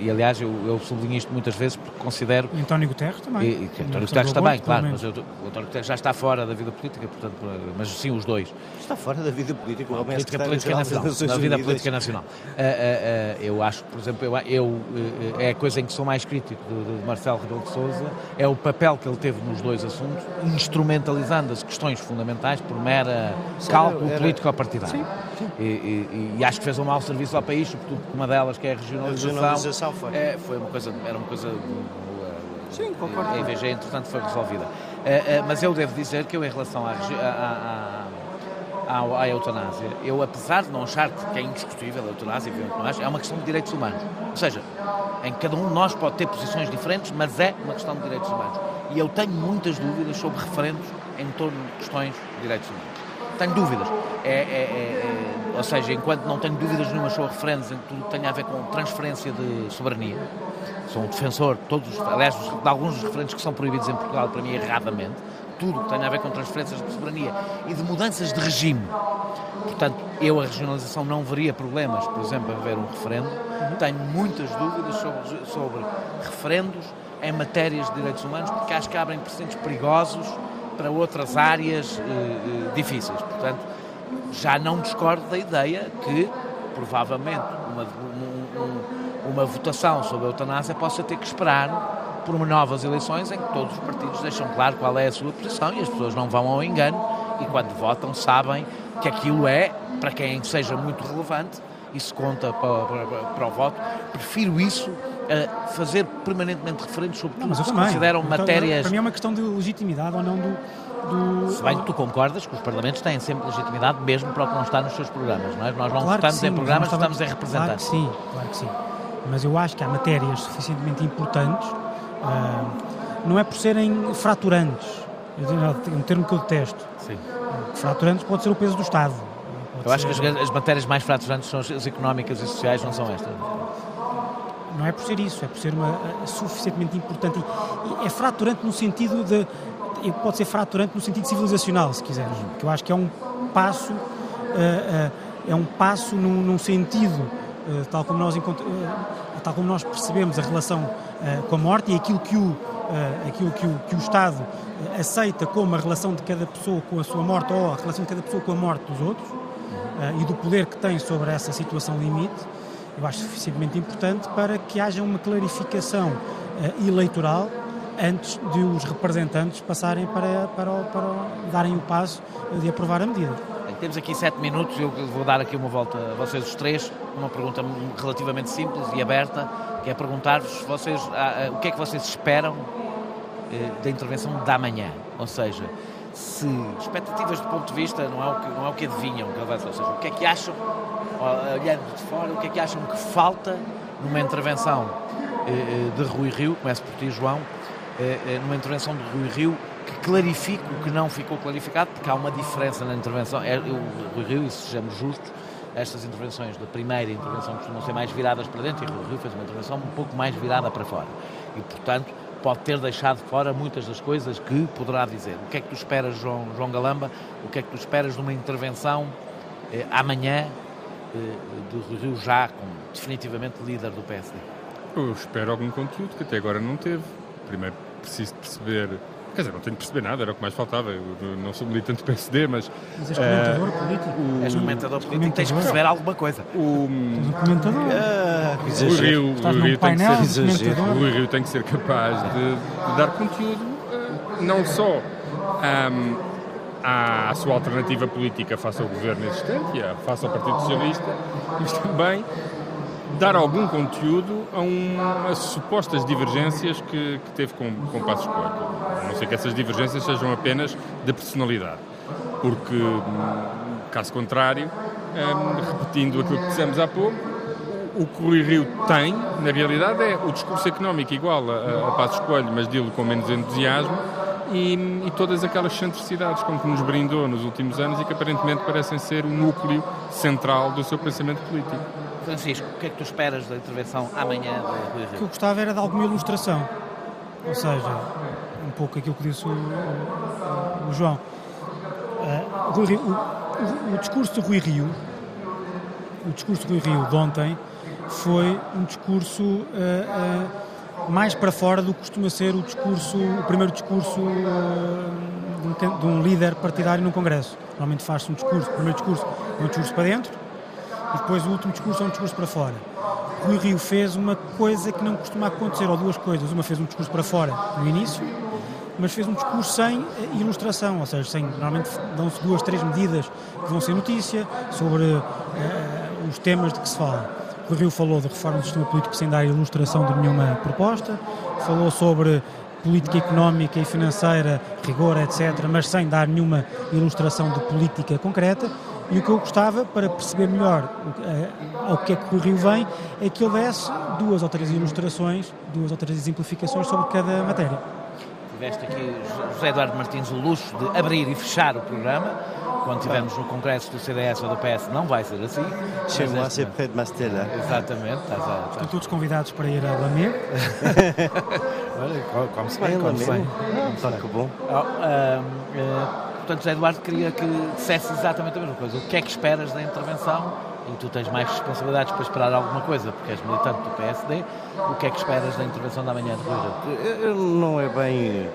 e aliás eu, eu sublinho isto muitas vezes porque considero... E António Guterres também. E, e António Guterres também, claro, mas eu, o António Guterres já está fora da vida política, portanto, mas sim os dois. Está fora da vida política, o homem política, é política nacional, da vida política nacional. Uh, uh, uh, eu acho, por exemplo, eu, eu é a coisa em que sou mais crítico de, de Marcelo Rebelo de Sousa, é o papel que ele teve nos dois assuntos, instrumentalizando as questões fundamentais por mera sim, cálculo era... político-partidário. Sim, sim. E, e, e, acho que fez um mau serviço ao país, sobretudo uma delas que é a regionalização. Foi. É, foi uma coisa, era uma coisa Sim, concordo. A IVG, entretanto, foi resolvida. Uh, uh, mas eu devo dizer que eu, em relação à, à, à, à, eutanásia, eu, apesar de não achar que é indiscutível a eutanásia, é uma questão de direitos humanos. Ou seja, em cada um de nós pode ter posições diferentes, mas é uma questão de direitos humanos. E eu tenho muitas dúvidas sobre referendos em torno de questões de direitos humanos. Tenho dúvidas. É, é, é, é ou seja, enquanto não tenho dúvidas nenhuma sobre referendos em tudo que tenha a ver com transferência de soberania, sou um defensor, todos, aliás, de alguns dos referentes que são proibidos em Portugal, para mim, erradamente, tudo que tenha a ver com transferências de soberania e de mudanças de regime. Portanto, eu a regionalização não veria problemas, por exemplo, haver um referendo. Tenho muitas dúvidas sobre, sobre referendos em matérias de direitos humanos, porque acho que abrem precedentes perigosos para outras áreas eh, eh, difíceis. Portanto, já não discordo da ideia que, provavelmente, uma, um, uma votação sobre a eutanásia possa ter que esperar por novas eleições em que todos os partidos deixam claro qual é a sua posição e as pessoas não vão ao engano e quando votam sabem que aquilo é, para quem seja muito relevante, isso conta para, para, para o voto. Prefiro isso a fazer permanentemente referentes sobre tudo que se consideram então, matérias. Para mim é uma questão de legitimidade ou não do. do... Se bem que tu concordas que os Parlamentos têm sempre legitimidade, mesmo para o que não está nos seus programas, não é? Nós não claro votamos sim, em programas, estava... votamos em representantes. Claro que sim, claro que sim. Mas eu acho que há matérias suficientemente importantes, uh, não é por serem fraturantes, é um termo que eu detesto. Sim. Fraturantes pode ser o peso do Estado. Eu acho que as, as, matérias mais fraturantes são as económicas e sociais, não são estas. Não é por ser isso, é por ser uma, suficientemente importante. E, é fraturante no sentido de. Pode ser fraturante no sentido civilizacional, se quiseres. Que eu acho que é um passo. Uh, é um passo num, num sentido, uh, tal, como nós tal como nós percebemos a relação com a morte e aquilo que o, aquilo que o, que o Estado aceita como a relação de cada pessoa com a sua morte ou a relação de cada pessoa com a morte dos outros uh, e do poder que tem sobre essa situação limite, eu acho suficientemente importante para que haja uma clarificação uh, eleitoral antes de os representantes passarem para, para, para darem o passo de aprovar a medida. Temos aqui sete minutos, eu vou dar aqui uma volta a vocês os três, uma pergunta relativamente simples e aberta, que é perguntar-vos vocês, uh, o que é que vocês esperam da intervenção da manhã, ou seja, se expectativas do ponto de vista não é o que, não é o que adivinham, ou seja, o que é que acham, olhando de fora, o que é que acham que falta numa intervenção eh, eh, de Rui Rio, começo por ti, João, eh, numa intervenção de Rui Rio que clarifique o que não ficou clarificado, porque há uma diferença na intervenção. É, o Rui Rio, e sejamos justos, estas intervenções da primeira intervenção costumam ser mais viradas para dentro e Rui Rio fez uma intervenção um pouco mais virada para fora. E, portanto, pode ter deixado fora muitas das coisas que poderá dizer. O que é que tu esperas, João, João Galamba? O que é que tu esperas de uma intervenção eh, amanhã eh, do Rio já como definitivamente líder do PSD? Eu espero algum conteúdo que até agora não teve. Primeiro preciso perceber Quer dizer, não tenho de perceber nada, era o que mais faltava. Eu não sou militante do PSD, mas. Mas és comentador uh, político? O... És comentador político, tens de perceber alguma coisa. O. És comentador? Ah, o Rio, o Rio tem que ser, o Rio tem que ser capaz de, de dar conteúdo, uh, não só um, à, à sua alternativa política face ao governo existente, e face ao Partido Socialista, mas também dar algum conteúdo a, umas supostas divergências que, que teve com, com Passos Coelho. A não ser que essas divergências sejam apenas de personalidade. Porque, caso contrário, hum, repetindo aquilo que dissemos há pouco, o que Rui Rio tem, na realidade, é o discurso económico igual a, a Passos Coelho, mas dele com menos entusiasmo, e, e, todas aquelas centricidades com que nos brindou nos últimos anos e que aparentemente parecem ser o núcleo central do seu pensamento político. Francisco, o que é que tu esperas da intervenção amanhã do Rui Rio? O que eu gostava era de alguma ilustração, ou seja, um pouco aquilo que disse o, o, o João. Uh, o, o, o, discurso do Rui Rio, o discurso do Rui Rio de ontem, foi um discurso uh, uh, mais para fora do que costuma ser o discurso, o primeiro discurso de um, de, um, líder partidário no Congresso. Normalmente faz-se um discurso, o primeiro discurso é um discurso para dentro, e depois o último discurso é um discurso para fora. Rui Rio fez uma coisa que não costuma acontecer, ou duas coisas. Uma fez um discurso para fora no início, mas fez um discurso sem ilustração, ou seja, sem, normalmente dão-se duas, três medidas que vão ser notícia sobre uh, os temas de que se fala. Rio falou de reforma do sistema político sem dar ilustração de nenhuma proposta, falou sobre política económica e financeira, rigor, etc., mas sem dar nenhuma ilustração de política concreta. E o que eu gostava, para perceber melhor eh, ao que é que o Rio vem, é que ele desse duas ou três ilustrações, duas ou três exemplificações sobre cada matéria. Tiveste aqui, José Eduardo Martins, o luxo de abrir e fechar o programa. Quando estivermos no congresso do CDS ou do PS, não vai ser assim. Chego lá ser Pedro Mastela. Exatamente. Estás a, Estão todos convidados para ir a Lamego. <laughs> Olha, come-se bem, come-se bem. Só que bom. Oh, ah, portanto, José Eduardo queria que dissesse exatamente a mesma coisa. O que é que esperas da intervenção? E tu tens mais responsabilidades para esperar alguma coisa, porque és militante do PSD. O que é que esperas da intervenção da manhã de Rui? Não é bem.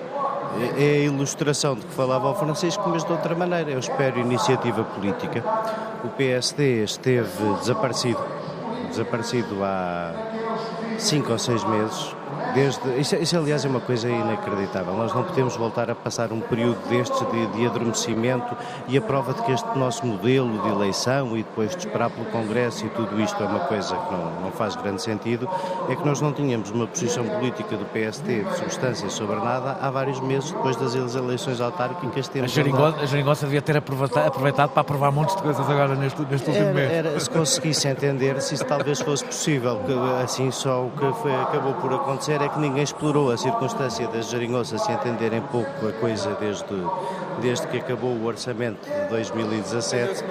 É a ilustração de que falava o Francisco, mas de outra maneira. Eu espero iniciativa política. O PSD esteve desaparecido, desaparecido há cinco ou seis meses. Desde, isso, isso, aliás, é uma coisa inacreditável. Nós não podemos voltar a passar um período destes de, de adormecimento e a prova de que este nosso modelo de eleição e depois de esperar pelo Congresso e tudo isto é uma coisa que não, não faz grande sentido, é que nós não tínhamos uma posição política do PSD de substância sobre nada há vários meses depois das eleições autárquicas. Temos a, geringonça, a geringonça devia ter aproveitado, aproveitado, para aprovar montes de coisas agora neste, neste último mês. Era, se conseguisse entender, se isso talvez fosse possível, que assim só o que foi, acabou por acontecer é que ninguém explorou a circunstância das geringonças se entenderem pouco a coisa desde, desde que acabou o orçamento de 2017.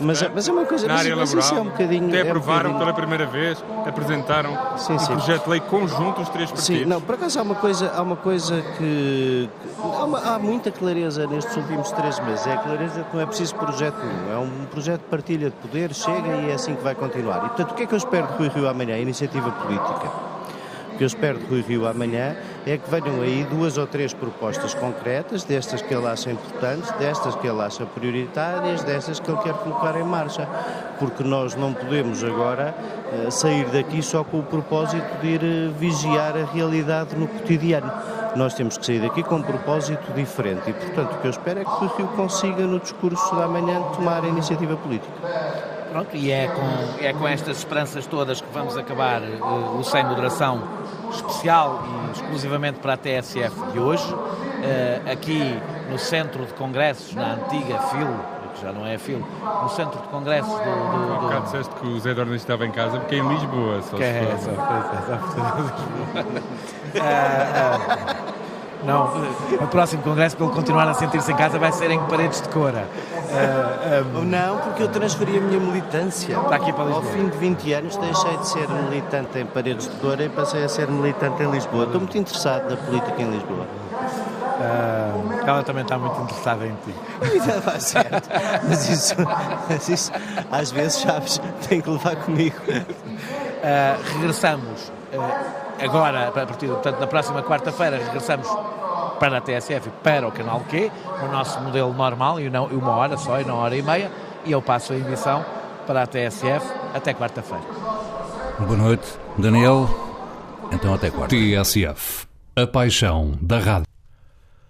Mas, mas é uma coisa na área mas, laboral. é um bocadinho. Até é um aprovaram bocadinho... pela primeira vez, apresentaram Sim, um sim. projeto de lei conjunto os três partidos. Sim, não, por acaso há uma coisa, há uma coisa que. há, uma- há muita clareza nestes últimos três meses. É a clareza que não é preciso projeto nenhum. É um projeto de partilha de poder, chega e é assim que vai continuar. E portanto, o que é que eu espero de Rui Rio amanhã? A iniciativa política. Que eu espero de Rui Rio amanhã é que venham aí duas ou três propostas concretas, destas que ele acha importantes, destas que ele acha prioritárias, destas que ele quer colocar em marcha. Porque nós não podemos agora eh, sair daqui só com o propósito de ir eh, vigiar a realidade no cotidiano. Nós temos que sair daqui com um propósito diferente e, portanto, o que eu espero é que o Rio consiga, no discurso da manhã, tomar a iniciativa política. Pronto, e é com, é com estas esperanças todas que vamos acabar eh, o Sem Moderação especial e exclusivamente para a TSF de hoje, eh, aqui no Centro de Congressos, na antiga FIL, que já não é a FIL, no Centro de Congressos do... do, do- disseste que o Zé Dornas estava em casa porque é em Lisboa. Só que se é for. essa, <laughs> Ah, ah, Não, o próximo congresso, para ele continuar a sentir-se em casa, vai ser em Paredes de Cora. Ah, ah, Não, porque eu transferi a minha militância. Está aqui para Ao Lisboa. fim de 20 anos deixei de ser militante em Paredes de Cora e passei a ser militante em Lisboa. Estou muito interessado na política em Lisboa. ah, ela também está muito interessada em ti. <laughs> Ainda vai certo. Mas isso, mas isso, às vezes, sabes, tem que levar comigo. Uh, regressamos uh, agora, a partir, portanto, na próxima quarta-feira, regressamos para a TSF e para o canal Q, no nosso modelo normal, e não uma hora só, e não uma hora e meia, e eu passo a emissão para a TSF até quarta-feira. Boa noite, Daniel. Então até quarta. TSF. A paixão da rádio.